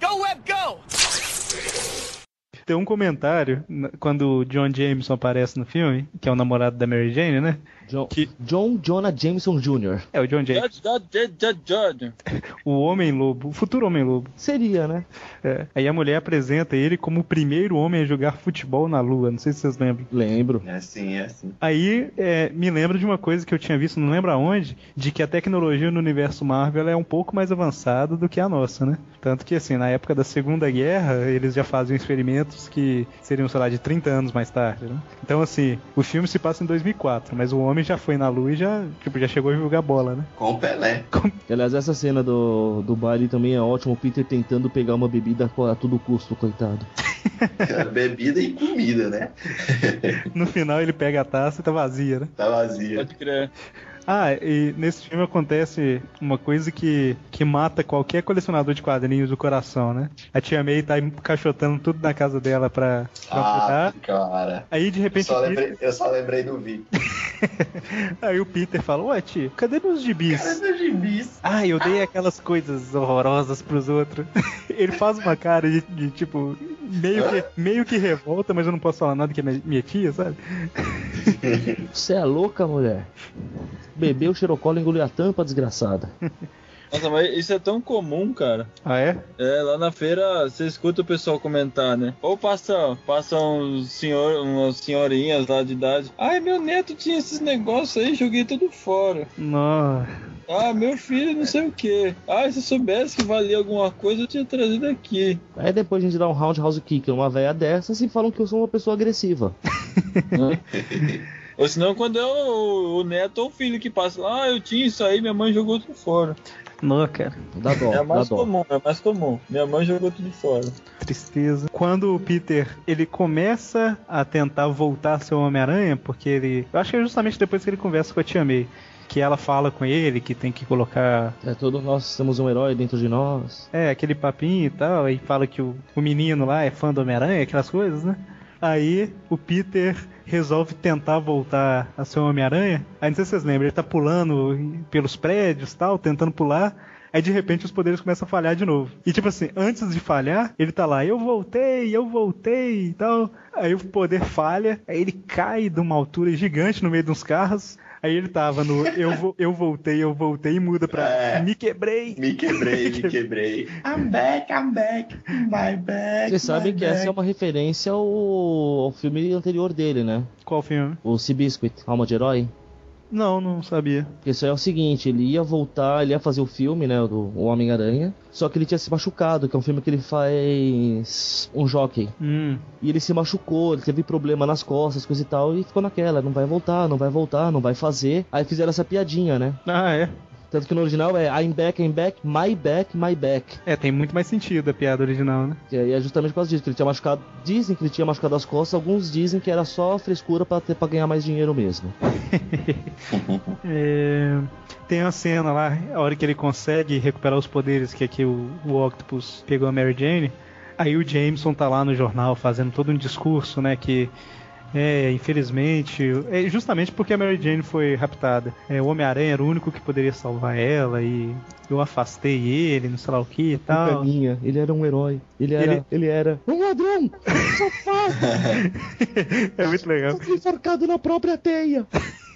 [SPEAKER 6] Go, Web, go!
[SPEAKER 2] Tem um comentário quando o John Jameson aparece no filme, que é o namorado da Mary Jane, né?
[SPEAKER 5] John,
[SPEAKER 2] Que-
[SPEAKER 5] John Jonah Jameson Jr.
[SPEAKER 2] É o John Jameson, o Homem-Lobo, o futuro Homem-Lobo.
[SPEAKER 5] Seria, né?
[SPEAKER 2] É. Aí a mulher apresenta ele como o primeiro homem a jogar futebol na Lua, não sei se vocês lembram.
[SPEAKER 5] Lembro.
[SPEAKER 3] É assim, é assim.
[SPEAKER 2] Aí é, me lembra de uma coisa que eu tinha visto, não lembro aonde, de que a tecnologia no universo Marvel é um pouco mais avançada do que a nossa, né? Tanto que, assim, na época da Segunda Guerra, eles já faziam experimentos que seriam, sei lá, de 30 anos mais tarde, né? Então, assim, o filme se passa em 2004, mas o homem já foi na Lua e já, tipo, já chegou a jogar bola, né?
[SPEAKER 3] Com o Pelé.
[SPEAKER 5] Aliás, essa cena do, do baile também é ótima. O Peter tentando pegar uma bebida a todo custo, coitado. [laughs]
[SPEAKER 3] Bebida e comida, né?
[SPEAKER 2] No final ele pega a taça e tá vazia, né?
[SPEAKER 3] Tá vazia.
[SPEAKER 4] Pode crer.
[SPEAKER 2] Ah, e nesse filme acontece uma coisa que, que mata qualquer colecionador de quadrinhos do coração, né? A tia May tá encaixotando tudo na casa dela pra, pra
[SPEAKER 3] Ah,
[SPEAKER 2] mudar.
[SPEAKER 3] cara.
[SPEAKER 2] Aí de
[SPEAKER 3] Eu
[SPEAKER 2] repente
[SPEAKER 3] só,
[SPEAKER 2] o Peter-
[SPEAKER 3] lembrei, eu só lembrei do Vic. [laughs]
[SPEAKER 2] aí o Peter fala, ué tia, cadê meus gibis?
[SPEAKER 3] Cara dos gibis.
[SPEAKER 2] Ah, eu dei aquelas coisas horrorosas pros outros. [laughs] Ele faz uma cara de, de, tipo, meio que, meio que revolta, mas eu não posso falar nada que é minha, minha tia, sabe?
[SPEAKER 5] Você é louca, mulher? Bebeu, cheirou cola, engoliu a tampa, desgraçada. [laughs]
[SPEAKER 4] Nossa, mas isso é tão comum, cara.
[SPEAKER 2] Ah, é?
[SPEAKER 4] É, lá na feira você escuta o pessoal comentar, né? Ou passa, passa uns senhor, umas senhorinhas lá de idade. Ai, meu neto tinha esses negócios aí, joguei tudo fora.
[SPEAKER 2] Nossa.
[SPEAKER 4] Ah, meu filho não sei o que. Ah, se eu soubesse que valia alguma coisa, eu tinha trazido aqui.
[SPEAKER 5] Aí depois a gente dá um roundhouse kick numa véia dessas e falam que eu sou uma pessoa agressiva. [laughs]
[SPEAKER 4] Ou senão quando é o, o neto ou o filho que passa lá, ah, eu tinha isso aí, minha mãe jogou tudo fora.
[SPEAKER 2] Não, cara.
[SPEAKER 5] Dá dó,
[SPEAKER 4] é
[SPEAKER 5] dá
[SPEAKER 4] mais
[SPEAKER 5] dó.
[SPEAKER 4] comum, é mais comum. Minha mãe jogou tudo fora.
[SPEAKER 2] tristeza. Quando o Peter ele começa a tentar voltar a ser o Homem-Aranha, porque ele. Eu acho que é justamente depois que ele conversa com a Tia May. Que ela fala com ele que tem que colocar.
[SPEAKER 5] É, todos nós temos um herói dentro de nós.
[SPEAKER 2] É, aquele papinho e tal. Aí fala que o, o menino lá é fã do Homem-Aranha, aquelas coisas, né? Aí o Peter resolve tentar voltar a ser Homem-Aranha. Aí não sei se vocês lembram, ele tá pulando pelos prédios tal, tentando pular. Aí de repente os poderes começam a falhar de novo. E tipo assim, antes de falhar, ele tá lá, eu voltei, eu voltei e tal. Aí o poder falha, aí ele cai de uma altura gigante no meio dos carros. Aí ele tava no eu, vo- eu voltei, eu voltei e muda pra
[SPEAKER 3] É.
[SPEAKER 2] me quebrei.
[SPEAKER 3] Me quebrei, me quebrei. I'm back, I'm back, my back.
[SPEAKER 5] Vocês sabem que essa é
[SPEAKER 3] back.
[SPEAKER 5] uma referência ao, ao filme anterior dele, né?
[SPEAKER 2] Qual filme?
[SPEAKER 5] O Seabiscuit, Alma de Herói.
[SPEAKER 2] Não, não sabia.
[SPEAKER 5] Isso aí é o seguinte, ele ia voltar, ele ia fazer o filme, né, do Homem-Aranha, só que ele tinha se machucado, que é um filme que ele faz um jockey.
[SPEAKER 2] Hum.
[SPEAKER 5] E ele se machucou, ele teve problema nas costas, coisa e tal, e ficou naquela, não vai voltar, não vai voltar, não vai fazer. Aí fizeram essa piadinha, né?
[SPEAKER 2] Ah, é.
[SPEAKER 5] Tanto que no original é I'm back, I'm back, my back, my back.
[SPEAKER 2] É, tem muito mais sentido a piada original, né?
[SPEAKER 5] E aí é justamente por causa disso, que ele tinha machucado. Dizem que ele tinha machucado as costas, alguns dizem que era só frescura pra, ter, pra ganhar mais dinheiro mesmo. [laughs]
[SPEAKER 2] É, Tem uma cena lá, a hora que ele consegue recuperar os poderes que aqui o, o Octopus pegou a Mary Jane. Aí o Jameson tá lá no jornal fazendo todo um discurso, né? Que é, infelizmente, é justamente porque a Mary Jane foi raptada. É, o Homem-Aranha era o único que poderia salvar ela e eu afastei ele, não sei lá o que e
[SPEAKER 5] Culpa
[SPEAKER 2] tal.
[SPEAKER 5] minha, ele era um herói. Ele era.
[SPEAKER 2] Ele-
[SPEAKER 5] Ele, era. Um ladrão! [laughs] Um safado!
[SPEAKER 2] é muito legal.
[SPEAKER 5] Enforcado na própria teia!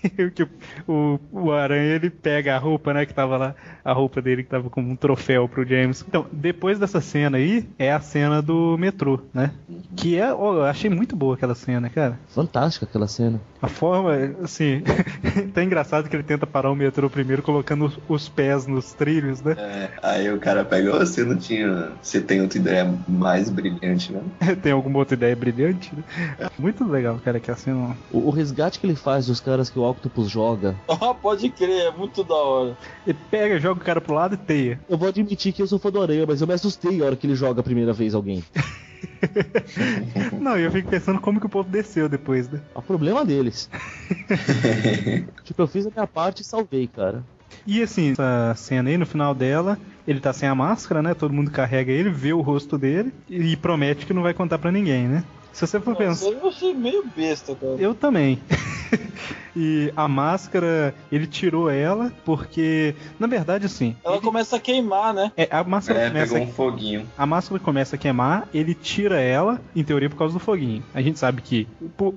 [SPEAKER 5] [laughs]
[SPEAKER 2] que o, o Aranha ele pega a roupa, né, que tava lá, a roupa dele que tava como um troféu pro James. Então, depois dessa cena aí, é a cena do metrô, né? Que é, eu achei muito boa aquela cena, cara.
[SPEAKER 5] Fantástica aquela cena.
[SPEAKER 2] A forma, assim, [laughs] tá engraçado que ele tenta parar o metrô primeiro colocando os, os pés nos trilhos, né?
[SPEAKER 3] É, aí o cara pega, "Ô, você não tinha. Você tem outra ideia mais brilhante, né? [laughs]
[SPEAKER 2] Tem alguma outra ideia brilhante, né? Muito legal, cara, que a cena.
[SPEAKER 5] O, o resgate que ele faz dos caras que o Octopus joga. [laughs]
[SPEAKER 4] Ah, pode crer, é muito da hora.
[SPEAKER 2] Ele pega, joga o cara pro lado e teia.
[SPEAKER 5] Eu vou admitir que eu sou fã do Aranha, mas eu me assustei a hora que ele joga a primeira vez alguém. [laughs]
[SPEAKER 2] Não, e eu fico pensando como que o povo desceu depois, né?
[SPEAKER 5] É o problema deles. [laughs] tipo, eu fiz a minha parte e salvei, cara.
[SPEAKER 2] E assim, essa cena aí, no final dela, ele tá sem a máscara, né? Todo mundo carrega ele, vê o rosto dele e promete que não vai contar pra ninguém, né? Se você for pensar.
[SPEAKER 4] Eu achei meio besta, cara.
[SPEAKER 2] Eu também. [laughs] e a máscara, ele tirou ela porque, na verdade, assim.
[SPEAKER 4] Ela
[SPEAKER 2] ele-
[SPEAKER 4] começa a queimar, né?
[SPEAKER 2] é, a máscara
[SPEAKER 3] É,
[SPEAKER 2] começa
[SPEAKER 3] pegou um foguinho.
[SPEAKER 2] a máscara começa a queimar, ele tira ela, em teoria, por causa do foguinho. A gente sabe que,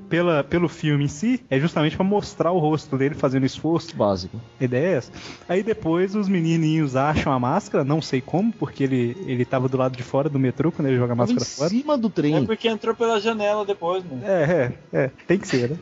[SPEAKER 2] pela, pelo filme em si, é justamente pra mostrar o rosto dele fazendo esforço.
[SPEAKER 5] Básico.
[SPEAKER 2] A ideia é essa. Aí depois os menininhos acham a máscara, não sei como, porque ele, ele tava do lado de fora do metrô quando ele joga a
[SPEAKER 5] Tava em
[SPEAKER 2] máscara fora.
[SPEAKER 5] cima do
[SPEAKER 4] É
[SPEAKER 5] trem.
[SPEAKER 4] porque entrou pela janela depois, mano.
[SPEAKER 2] É, é, é, tem que ser, né?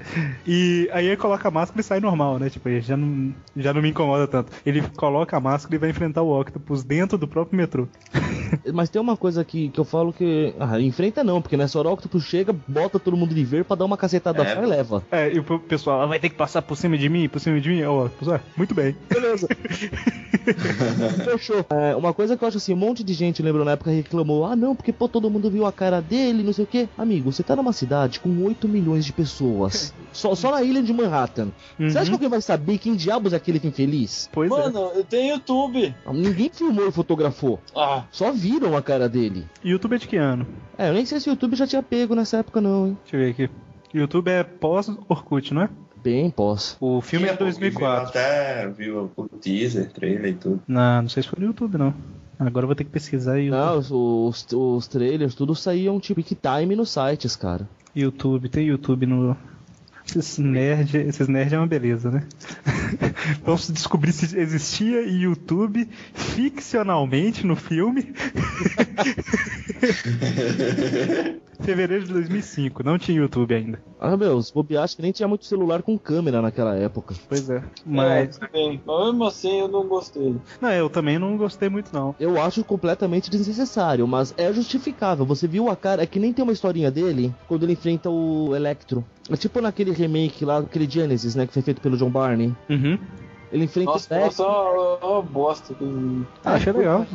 [SPEAKER 2] E aí ele coloca a máscara e sai normal, né? Tipo, ele já não, já não me incomoda tanto. Ele coloca a máscara e vai enfrentar o Octopus dentro do próprio metrô. [laughs]
[SPEAKER 5] Mas tem uma coisa que, que eu falo que. Ah, enfrenta não, porque nessa hora o Octopus chega, bota todo mundo de ver pra dar uma cacetada
[SPEAKER 3] É.
[SPEAKER 5] fora e leva.
[SPEAKER 2] É, e o pessoal "Ah, vai ter que passar por cima de mim, por cima de mim. Ó, Octopus, ah, muito bem.
[SPEAKER 5] Beleza. [laughs] Fechou. É, uma coisa que eu acho assim, um monte de gente, lembra na época, reclamou: ah, não, porque pô, todo mundo viu a cara dele, não sei o quê. Amigo, você tá numa cidade com 8 milhões de pessoas. [laughs] só, só na ilha de Manhattan. Você acha que
[SPEAKER 2] Uhum.
[SPEAKER 5] alguém vai saber quem diabos é aquele infeliz?
[SPEAKER 2] Pois é.
[SPEAKER 4] Mano, eu tenho YouTube.
[SPEAKER 5] Ninguém filmou e fotografou.
[SPEAKER 4] Ah,
[SPEAKER 5] Só viram a cara dele.
[SPEAKER 2] YouTube é de que ano?
[SPEAKER 5] É, eu nem sei se o YouTube já tinha pego nessa época, não, hein?
[SPEAKER 2] Deixa eu ver aqui. YouTube é pós-Orkut, não é?
[SPEAKER 5] Bem, posso.
[SPEAKER 2] O filme é de
[SPEAKER 3] Tinha pouco que viu
[SPEAKER 2] 2004.
[SPEAKER 3] Até viu o teaser, trailer e tudo.
[SPEAKER 2] Não, não sei se foi no YouTube, não. Agora eu vou ter que pesquisar aí.
[SPEAKER 5] Não, os, os, os trailers, tudo saíam tipo que time nos sites, cara.
[SPEAKER 2] YouTube, tem YouTube no. Esses nerd, esses nerd é uma beleza, né? [laughs] Vamos descobrir se existia YouTube ficcionalmente no filme. [laughs] Fevereiro de 2005, não tinha YouTube ainda.
[SPEAKER 5] Ah, meu, os bobear, acho que nem tinha muito celular com câmera naquela época.
[SPEAKER 2] Pois é.
[SPEAKER 4] é,
[SPEAKER 2] Mas.
[SPEAKER 4] tudo bem. Mas mesmo assim eu não gostei.
[SPEAKER 2] Não, eu também não gostei muito, não.
[SPEAKER 5] Eu acho completamente desnecessário, mas é justificável. Você viu a cara, é que nem tem uma historinha dele quando ele enfrenta o Electro. É tipo naquele remake lá, aquele Genesis, né, que foi feito pelo John Barney.
[SPEAKER 2] Uhum.
[SPEAKER 5] Ele enfrenta
[SPEAKER 4] Nossa,
[SPEAKER 5] o Electro.
[SPEAKER 4] nossa, é uma, uma bosta.
[SPEAKER 2] Ah, achei legal.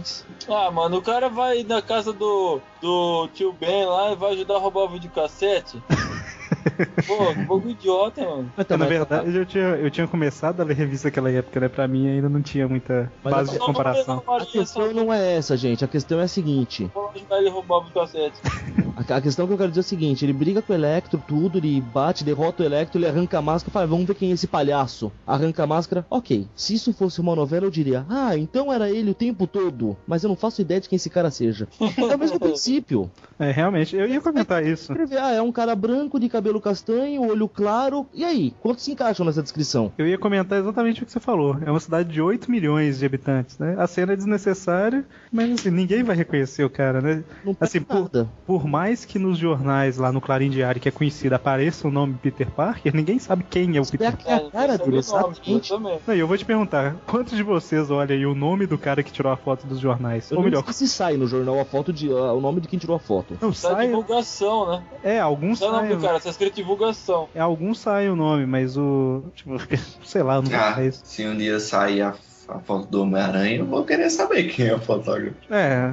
[SPEAKER 4] Ah, mano, o cara vai na casa do, do tio Ben lá e vai ajudar a roubar o videocassete. [laughs] Pô, que pouco idiota, mano.
[SPEAKER 5] Tá,
[SPEAKER 2] na verdade, eu tinha, eu tinha começado a ler revista naquela época, né? Pra mim ainda não tinha muita
[SPEAKER 5] Mas
[SPEAKER 2] base
[SPEAKER 5] a-
[SPEAKER 2] de comparação.
[SPEAKER 5] A questão não é essa, gente. A questão é a seguinte.
[SPEAKER 4] Vou ajudar ele a roubar o videocassete. [laughs]
[SPEAKER 5] A, a questão que eu quero dizer é o seguinte: ele briga com o Electro, tudo, ele bate, derrota o Electro, ele arranca a máscara e fala, vamos ver quem é esse palhaço. Arranca a máscara, ok. Se isso fosse uma novela, eu diria, ah, então era ele o tempo todo. Mas eu não faço ideia de quem esse cara seja. É o mesmo [laughs] princípio.
[SPEAKER 2] É, realmente, eu ia comentar isso.
[SPEAKER 5] Ah, é um cara branco, de cabelo castanho, olho claro. E aí? Quantos se encaixam nessa descrição?
[SPEAKER 2] Eu ia comentar exatamente o que você falou. É uma cidade de 8 milhões de habitantes, né? A cena é desnecessária, mas assim, ninguém vai reconhecer o cara, né?
[SPEAKER 5] Não
[SPEAKER 2] Assim, por, por mais que nos jornais lá no Clarim Diário, que é conhecido, apareça o nome Peter Parker, ninguém sabe quem é o
[SPEAKER 5] É
[SPEAKER 2] Peter
[SPEAKER 5] a, é a cara dele, exatamente.
[SPEAKER 4] também.
[SPEAKER 2] Não, e eu vou te perguntar, quantos de vocês olham aí o nome do cara que tirou a foto dos jornais?
[SPEAKER 5] Eu
[SPEAKER 2] Ou melhor,
[SPEAKER 5] sei se sai no jornal a foto de. ah, o nome de quem tirou a foto.
[SPEAKER 2] não
[SPEAKER 4] Tá
[SPEAKER 2] sai.
[SPEAKER 4] divulgação, né?
[SPEAKER 2] É, alguns
[SPEAKER 4] Não é o nome do cara, tá escrito divulgação.
[SPEAKER 2] É, alguns saem o nome, mas o. Tipo, [laughs] sei lá, não
[SPEAKER 3] Ah,
[SPEAKER 2] sei. se-
[SPEAKER 3] se um dia sair a, a foto do Homem-Aranha, eu vou querer saber quem é o fotógrafo.
[SPEAKER 2] É.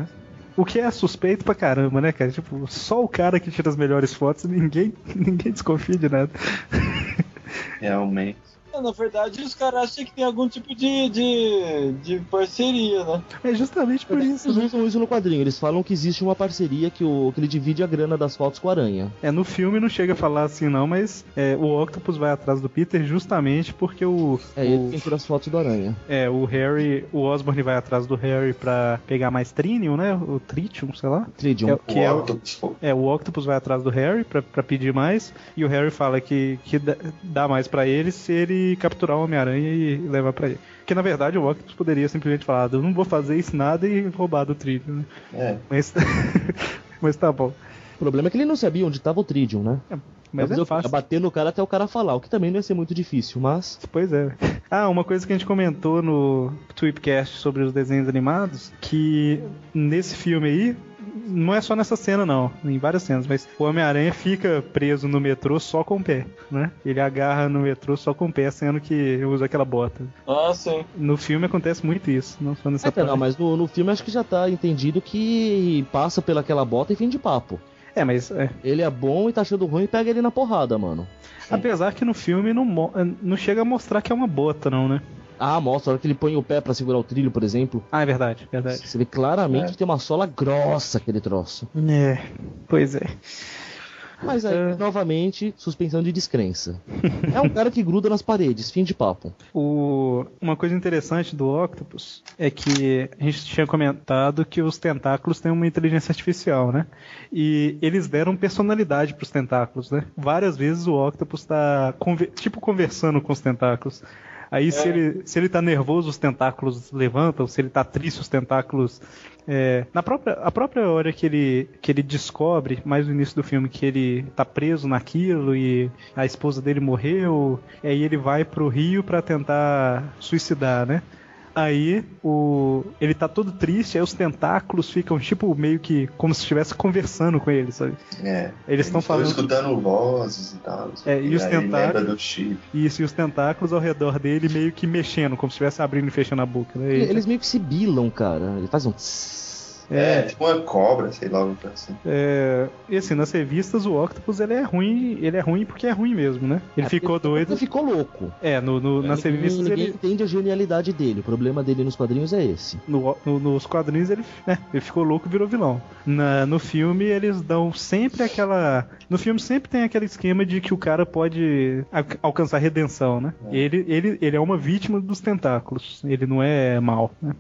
[SPEAKER 2] O que é suspeito pra caramba, né, cara? Tipo, só o cara que tira as melhores fotos, ninguém, [laughs] ninguém desconfia de nada. [laughs]
[SPEAKER 3] Realmente.
[SPEAKER 4] É, Na verdade, os caras acham que tem algum tipo de, de, de parceria, né?
[SPEAKER 2] É justamente por isso,
[SPEAKER 5] Eles
[SPEAKER 2] né?
[SPEAKER 5] usam isso no quadrinho. Eles falam que existe uma parceria que, o, que ele divide a grana das fotos com a aranha.
[SPEAKER 2] É, no filme não chega a falar assim não, mas é, o Octopus vai atrás do Peter justamente porque o,
[SPEAKER 5] É ele
[SPEAKER 2] o,
[SPEAKER 5] quem tira as fotos do aranha.
[SPEAKER 2] é, o Harry, o Osborn vai atrás do Harry pra pegar mais Trinium, né? O Tritium, sei lá.
[SPEAKER 5] Tridium.
[SPEAKER 2] É, que é
[SPEAKER 3] o Octopus, pô.
[SPEAKER 2] é, o Octopus vai atrás do Harry pra, pra pedir mais e o Harry fala que, que dá, dá mais pra ele se ele capturar o Homem-Aranha e levar pra ele. Porque na verdade o Octopus poderia simplesmente falar, eu não vou fazer isso nada e roubar do Tritium, né?
[SPEAKER 3] É.
[SPEAKER 2] Mas, [laughs] mas tá bom.
[SPEAKER 5] O problema é que ele não sabia onde tava o Tridium, né?
[SPEAKER 2] Mas
[SPEAKER 5] Ia
[SPEAKER 2] é fácil.
[SPEAKER 5] bater no cara até o cara falar, o que também não ia ser muito difícil, mas.
[SPEAKER 2] Pois é. Ah, uma coisa que a gente comentou no Tweepcast sobre os desenhos animados, que nesse filme aí, não é só nessa cena não, em várias cenas, mas o Homem-Aranha fica preso no metrô só com o pé, né? Ele agarra no metrô só com o pé, sendo que usa aquela bota.
[SPEAKER 4] Ah, sim.
[SPEAKER 2] No filme acontece muito isso, não só nessa
[SPEAKER 5] É,
[SPEAKER 2] parte.
[SPEAKER 5] não, mas no, no filme acho que já tá entendido que passa pelaquela bota e fim de papo.
[SPEAKER 2] É, mas é.
[SPEAKER 5] Ele é bom e tá achando ruim e pega ele na porrada, mano.
[SPEAKER 2] apesar que no filme não, mo- não chega a mostrar que é uma bota não, né?
[SPEAKER 5] Ah, mostra a hora que ele põe o pé pra segurar o trilho, por exemplo.
[SPEAKER 2] Ah, é verdade, verdade.
[SPEAKER 5] Você vê claramente
[SPEAKER 3] É.
[SPEAKER 5] que tem uma sola grossa aquele troço.
[SPEAKER 2] É, pois é.
[SPEAKER 5] Mas aí,
[SPEAKER 2] É.
[SPEAKER 5] novamente, suspensão de descrença. é um cara que gruda nas paredes, fim de papo.
[SPEAKER 2] O- uma coisa interessante do Octopus é que a gente tinha comentado que os tentáculos têm uma inteligência artificial, né? E eles deram personalidade pros tentáculos, né? Várias vezes o Octopus tá conver- tipo conversando com os tentáculos. Aí se,
[SPEAKER 4] É.
[SPEAKER 2] ele, se ele tá nervoso, os tentáculos levantam, se ele tá triste, os tentáculos. é, na própria, a própria hora que ele, que ele descobre, mais no início do filme, que ele tá preso naquilo e a esposa dele morreu, aí ele vai pro rio pra tentar suicidar, né? Aí o ele tá todo triste, aí os tentáculos ficam tipo meio que como se estivesse conversando com ele, sabe?
[SPEAKER 3] É.
[SPEAKER 2] Eles estão falando
[SPEAKER 3] escutando vozes e tal.
[SPEAKER 2] É, e os
[SPEAKER 3] aí
[SPEAKER 2] tentáculos-
[SPEAKER 3] lembra do chip.
[SPEAKER 2] isso e os tentáculos ao redor dele meio que mexendo, como se estivesse abrindo e fechando a boca, né? E-
[SPEAKER 5] Eles meio que sibilam, cara. Ele faz um. tss.
[SPEAKER 3] É,
[SPEAKER 2] É,
[SPEAKER 3] tipo uma cobra, sei lá, algo assim.
[SPEAKER 2] é, e assim, nas revistas o Octopus ele é ruim, ele é ruim porque é ruim mesmo, né? Ele
[SPEAKER 5] É,
[SPEAKER 2] ficou
[SPEAKER 5] porque
[SPEAKER 2] doido.
[SPEAKER 5] Ele ficou louco.
[SPEAKER 2] É, no, no- nas
[SPEAKER 5] ninguém,
[SPEAKER 2] revistas
[SPEAKER 5] ninguém
[SPEAKER 2] ele.
[SPEAKER 5] entende a genialidade dele. O problema dele nos quadrinhos é esse.
[SPEAKER 2] No, no- nos quadrinhos ele, né, ele ficou louco e virou vilão. Na- no filme eles dão sempre aquela. No filme sempre tem aquele esquema de que o cara pode alcançar redenção, né? Ele, ele, ele é uma vítima dos tentáculos. Ele não é mal, né?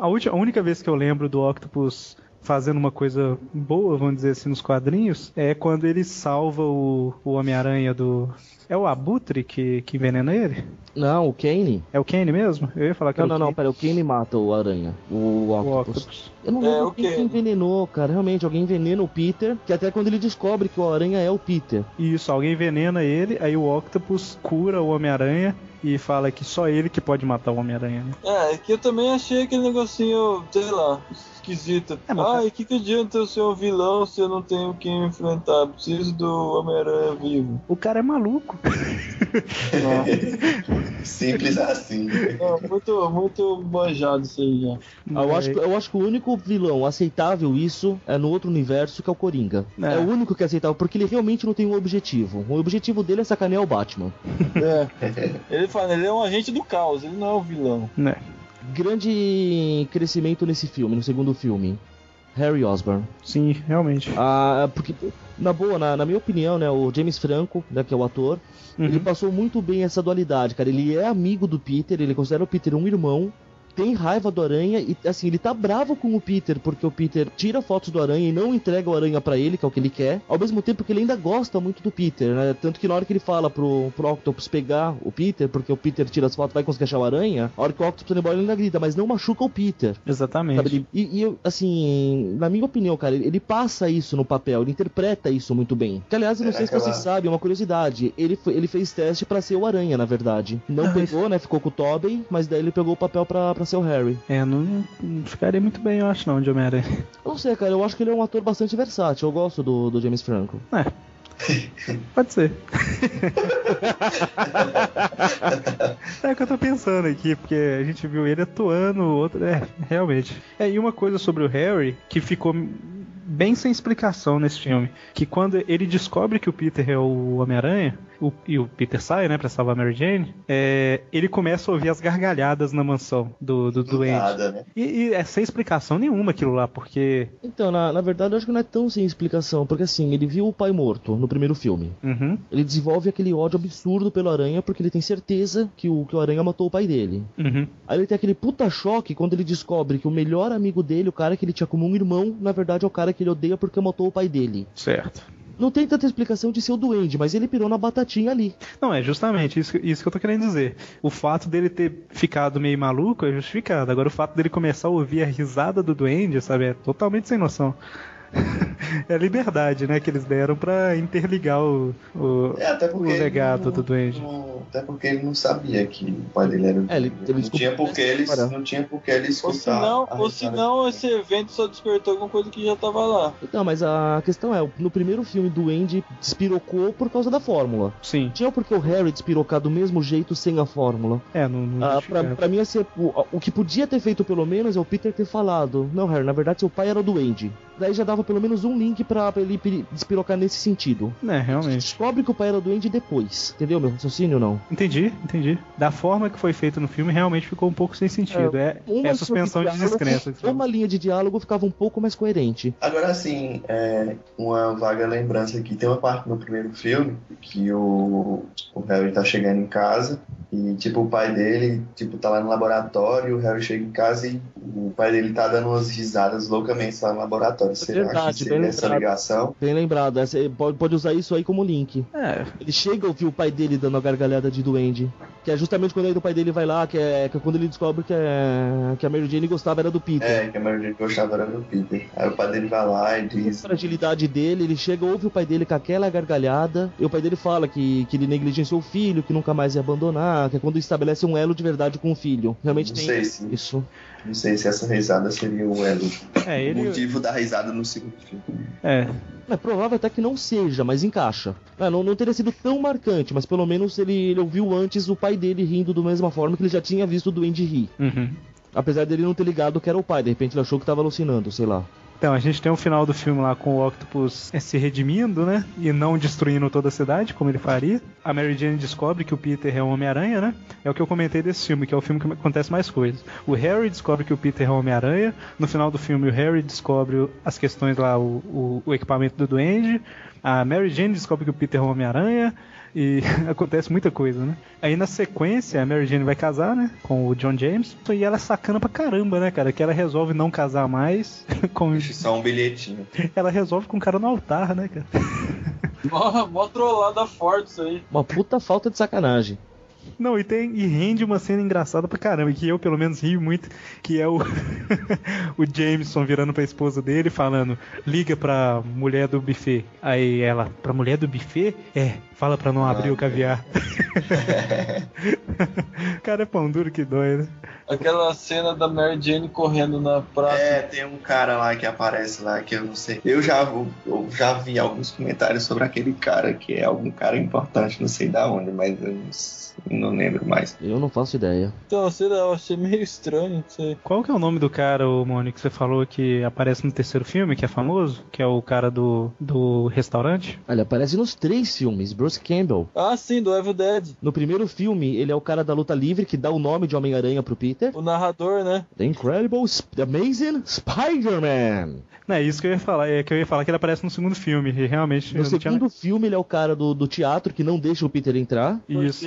[SPEAKER 2] A, última, a única vez que eu lembro do Octopus fazendo uma coisa boa, vamos dizer assim, nos quadrinhos, é quando ele salva o, o Homem-Aranha do. É o Abutre que, que envenena ele?
[SPEAKER 5] Não, o Kane.
[SPEAKER 2] É o Kane mesmo? Eu ia falar que
[SPEAKER 5] Não,
[SPEAKER 2] era
[SPEAKER 5] não,
[SPEAKER 2] o
[SPEAKER 5] não,
[SPEAKER 2] Kane.
[SPEAKER 5] pera, o Kane mata o aranha. O
[SPEAKER 2] O
[SPEAKER 5] Octopus.
[SPEAKER 2] Octopus.
[SPEAKER 5] Eu não
[SPEAKER 4] É,
[SPEAKER 5] lembro
[SPEAKER 4] o
[SPEAKER 5] quem que envenenou, cara. Realmente, alguém envenena o Peter, que até quando ele descobre que o aranha é o Peter.
[SPEAKER 2] Isso, alguém envenena ele, aí o Octopus cura o Homem-Aranha e fala que só ele que pode matar o Homem-Aranha. né?
[SPEAKER 4] É, que eu também achei aquele negocinho, sei lá, esquisito.
[SPEAKER 2] É, mas-
[SPEAKER 4] Ai, o que, que adianta eu ser um vilão se eu não tenho quem enfrentar? Preciso do Homem-Aranha vivo.
[SPEAKER 2] O cara é maluco. [laughs]
[SPEAKER 3] Simples assim.
[SPEAKER 4] Não, muito, muito manjado isso aí já.
[SPEAKER 5] Ah, Eu acho, que- eu acho que o único vilão aceitável isso é no outro universo, que é o Coringa.
[SPEAKER 2] É.
[SPEAKER 5] É, o único que é aceitável, porque ele realmente não tem um objetivo. O objetivo dele é sacanear o Batman.
[SPEAKER 4] É. Ele fala, ele é um agente do caos, ele não é um vilão.
[SPEAKER 2] Né?
[SPEAKER 5] Grande crescimento nesse filme, no segundo filme. Harry Osborn.
[SPEAKER 2] Sim, realmente.
[SPEAKER 5] Ah, porque, na boa, na, na minha opinião, né, o James Franco, né, que é o ator,
[SPEAKER 2] Uhum.
[SPEAKER 5] ele passou muito bem essa dualidade, cara. Ele é amigo do Peter, ele considera o Peter um irmão, tem raiva do Aranha e, assim, ele tá bravo com o Peter, porque o Peter tira fotos do Aranha e não entrega o Aranha pra ele, que é o que ele quer, ao mesmo tempo que ele ainda gosta muito do Peter, né? Tanto que na hora que ele fala pro, pro Octopus pegar o Peter, porque o Peter tira as fotos vai conseguir achar o Aranha, a hora que o Octopus embora ele ainda grita, mas não machuca o Peter.
[SPEAKER 2] Exatamente.
[SPEAKER 5] Ele- e, e assim, na minha opinião, cara, ele, ele passa isso no papel, ele interpreta isso muito bem. Que, aliás, eu não
[SPEAKER 3] É
[SPEAKER 5] sei se
[SPEAKER 3] aquela-
[SPEAKER 5] vocês sabem, é uma curiosidade. Ele, foi- ele fez teste pra ser o Aranha, na verdade. Não
[SPEAKER 2] Ah,
[SPEAKER 5] pegou, né? Ficou com o Tobey, mas daí ele pegou o papel pra, pra ser o Harry.
[SPEAKER 2] É, não, não ficaria muito bem, eu acho, não, de Homem-Aranha.
[SPEAKER 5] Não sei, cara, eu acho que ele é um ator bastante versátil. Eu gosto do, do James Franco.
[SPEAKER 2] É. Pode ser. [laughs] é o que eu tô pensando aqui, porque a gente viu ele atuando, outro. É, realmente. É, e uma coisa sobre o Harry que ficou bem sem explicação nesse filme. Que quando ele descobre que o Peter é o Homem-Aranha, o- e o Peter sai, né, pra salvar a Mary Jane, é, ele começa a ouvir as gargalhadas na mansão do, do
[SPEAKER 3] Do
[SPEAKER 2] doente.
[SPEAKER 3] nada, né?
[SPEAKER 2] E, e é sem explicação nenhuma aquilo lá, porque.
[SPEAKER 5] Então, na, na verdade, eu acho que não é tão sem explicação, porque assim, ele viu o pai morto no primeiro filme.
[SPEAKER 2] Uhum,
[SPEAKER 5] Ele desenvolve aquele ódio absurdo pelo Aranha, porque ele tem certeza que o, que o Aranha matou o pai dele.
[SPEAKER 2] uhum.
[SPEAKER 5] Aí ele tem aquele puta choque quando ele descobre que o melhor amigo dele, o cara que ele tinha como um irmão, na verdade é o cara que ele odeia porque matou o pai dele.
[SPEAKER 2] Certo.
[SPEAKER 5] Não tem tanta explicação de ser o duende, mas ele pirou na batatinha ali.
[SPEAKER 2] Não, é justamente isso, isso que eu tô querendo dizer. O fato dele ter ficado meio maluco é justificado. Agora, o fato dele começar a ouvir a risada do duende, sabe, é totalmente sem noção. [laughs] é a liberdade, né, que eles deram pra interligar o, o,
[SPEAKER 3] É, até
[SPEAKER 2] o
[SPEAKER 3] porque. ele
[SPEAKER 2] legado
[SPEAKER 3] não-
[SPEAKER 2] do duende.
[SPEAKER 3] não- até porque ele não sabia que o pai dele era o
[SPEAKER 5] É, ele- ele
[SPEAKER 3] não tinha porque ele
[SPEAKER 5] Para.
[SPEAKER 3] Não tinha porque ele
[SPEAKER 4] Ou
[SPEAKER 3] escutar.
[SPEAKER 4] senão,
[SPEAKER 3] a
[SPEAKER 4] ou senão esse evento só despertou alguma coisa que já tava lá.
[SPEAKER 5] Então, mas a questão é, no primeiro filme, o duende despirocou por causa da fórmula.
[SPEAKER 2] Sim,
[SPEAKER 5] Tinha porque o Harry despirocar do mesmo jeito sem a fórmula.
[SPEAKER 2] é, não, não
[SPEAKER 5] Ah, pra, pra mim, ser, o, o que podia ter feito pelo menos é o Peter ter falado: Não, Harry, na verdade seu pai era o duende. Daí já dava pelo menos um link pra, pra ele despirocar nesse sentido.
[SPEAKER 2] É, realmente.
[SPEAKER 5] Descobre que o pai era o duende depois. Entendeu meu raciocínio não?
[SPEAKER 2] Entendi, entendi. Da forma que foi feito no filme, realmente ficou um pouco sem sentido. É, é suspensão de
[SPEAKER 5] diálogo-
[SPEAKER 2] descrença. você
[SPEAKER 5] Uma linha de diálogo ficava um pouco mais coerente.
[SPEAKER 3] Agora, assim, é, uma vaga lembrança aqui. Tem uma parte no primeiro filme que o, o Harry tá chegando em casa e, tipo, o pai dele, tipo, tá lá no laboratório, o Harry chega em casa e o pai dele tá dando umas risadas loucamente lá no laboratório. Você
[SPEAKER 5] verdade, bem
[SPEAKER 3] seria essa
[SPEAKER 5] lembrado.
[SPEAKER 3] ligação?
[SPEAKER 5] Bem lembrado, essa- pode, pode usar isso aí como link.
[SPEAKER 2] É,
[SPEAKER 5] Ele chega a ouvir o pai dele dando a gargalhada de duende. Que é justamente quando aí o pai dele vai lá, que é, que é quando ele descobre que, é, que a Mary Jane gostava era do Peter.
[SPEAKER 3] É, que a maioria que gostava era do Peter. Aí o pai dele vai lá e
[SPEAKER 5] A
[SPEAKER 3] diz...
[SPEAKER 5] fragilidade dele, ele chega, ouve o pai dele com aquela gargalhada, e o pai dele fala que, que ele negligenciou o filho, que nunca mais ia abandonar, que é quando estabelece um elo de verdade com o filho. Realmente
[SPEAKER 3] Não
[SPEAKER 5] tem
[SPEAKER 3] sei se-
[SPEAKER 5] isso.
[SPEAKER 3] Não sei se essa risada seria o elo.
[SPEAKER 2] é
[SPEAKER 3] O
[SPEAKER 2] ele.
[SPEAKER 3] motivo da risada no segundo
[SPEAKER 2] É,
[SPEAKER 5] É provável até que não seja, mas encaixa. É, não, não teria sido tão marcante, mas pelo menos ele, ele ouviu antes o pai dele rindo da mesma forma que ele já tinha visto o Duende rir.
[SPEAKER 2] uhum.
[SPEAKER 5] Apesar dele não ter ligado que era o pai, de repente ele achou que tava alucinando, sei lá.
[SPEAKER 2] Então, a gente tem o final do filme lá com o Octopus se redimindo, né? E não destruindo toda a cidade, como ele faria. A Mary Jane descobre que o Peter é um Homem-Aranha, né? É o que eu comentei desse filme, que é o filme que acontece mais coisas. O Harry descobre que o Peter é um Homem-Aranha. No final do filme, o Harry descobre as questões lá, o, o, o equipamento do Duende. A Mary Jane descobre que o Peter é um Homem-Aranha. E [laughs] acontece muita coisa, né? Aí na sequência, a Mary Jane vai casar, né? Com o John James. E ela é sacana pra caramba, né, cara? Que ela resolve não casar mais [laughs] com
[SPEAKER 3] Deixa só um bilhetinho.
[SPEAKER 2] ela resolve com o cara no altar, né, cara? [laughs]
[SPEAKER 4] Mó, mó trollada forte isso aí.
[SPEAKER 5] Uma puta falta de sacanagem.
[SPEAKER 2] Não, e tem e rende uma cena engraçada pra caramba, que eu pelo menos rio muito, que é o [laughs] o Jameson virando pra esposa dele falando: "Liga pra mulher do buffet". Aí ela: "Pra mulher do buffet? É, fala pra não abrir o caviar". [laughs] cara é pão duro que dói, né?
[SPEAKER 4] Aquela cena da Mary Jane correndo na praça.
[SPEAKER 3] É, tem um cara lá que aparece lá que eu não sei. Eu já, eu já vi alguns comentários sobre aquele cara, que é algum cara importante, não sei da onde, mas eu não, não lembro mais.
[SPEAKER 5] Eu não faço ideia.
[SPEAKER 4] Então, sei lá, eu achei meio estranho, não sei.
[SPEAKER 2] Qual que é o nome do cara, o Mônica, que você falou que aparece no terceiro filme, que é famoso? Que é o cara do, do restaurante?
[SPEAKER 5] Ele aparece nos três filmes, Bruce Campbell.
[SPEAKER 4] Ah, sim, do Evil Dead.
[SPEAKER 5] No primeiro filme, ele é o cara da luta livre que dá o nome de Homem-Aranha pro Peter.
[SPEAKER 4] O narrador, né?
[SPEAKER 5] The Incredible, Sp- The Amazing Spider-Man.
[SPEAKER 2] Não, é isso que eu ia falar, é que eu ia falar que ele aparece no segundo filme, e realmente
[SPEAKER 5] No
[SPEAKER 2] eu não tinha-
[SPEAKER 5] segundo filme, ele é o cara do, do teatro que não deixa o Peter entrar.
[SPEAKER 2] Isso.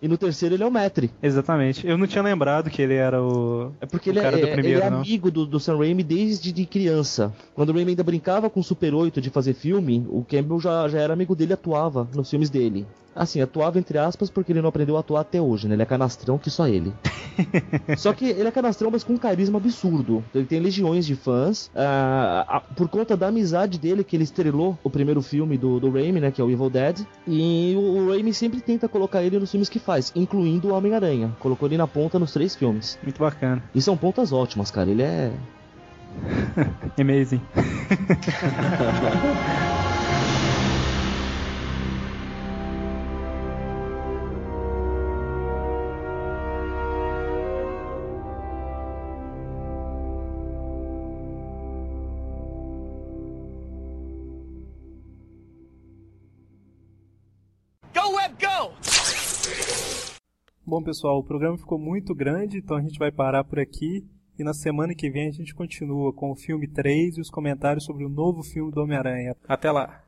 [SPEAKER 5] E no terceiro ele é o Metri.
[SPEAKER 2] Exatamente. Eu não tinha lembrado que ele era o.
[SPEAKER 5] É porque
[SPEAKER 2] o
[SPEAKER 5] ele,
[SPEAKER 2] cara
[SPEAKER 5] é,
[SPEAKER 2] do
[SPEAKER 5] é-
[SPEAKER 2] primeiro,
[SPEAKER 5] ele é
[SPEAKER 2] não.
[SPEAKER 5] amigo do, do Sam Raimi desde de criança. Quando o Raimi ainda brincava com o Super 8 de fazer filme, o Campbell já, já era amigo dele e atuava nos filmes dele. Assim, atuava entre aspas porque ele não aprendeu a atuar até hoje, né? Ele é canastrão que só ele. [laughs] Só que ele é canastrão, mas com um carisma absurdo. Ele tem legiões de fãs. ah, ah, por conta da amizade dele, que ele estrelou o primeiro filme do, do Raimi, né? Que é o Evil Dead. E o, o Raimi sempre tenta colocar ele nos filmes que faz, incluindo o Homem-Aranha. Colocou ele na ponta nos três filmes.
[SPEAKER 2] Muito bacana.
[SPEAKER 5] E são pontas ótimas, cara. Ele é. [laughs]
[SPEAKER 2] Amazing. [laughs] Bom, pessoal, o programa ficou muito grande, então a gente vai parar por aqui. E na semana que vem a gente continua com o filme 3 e os comentários sobre o novo filme do Homem-Aranha. Até lá!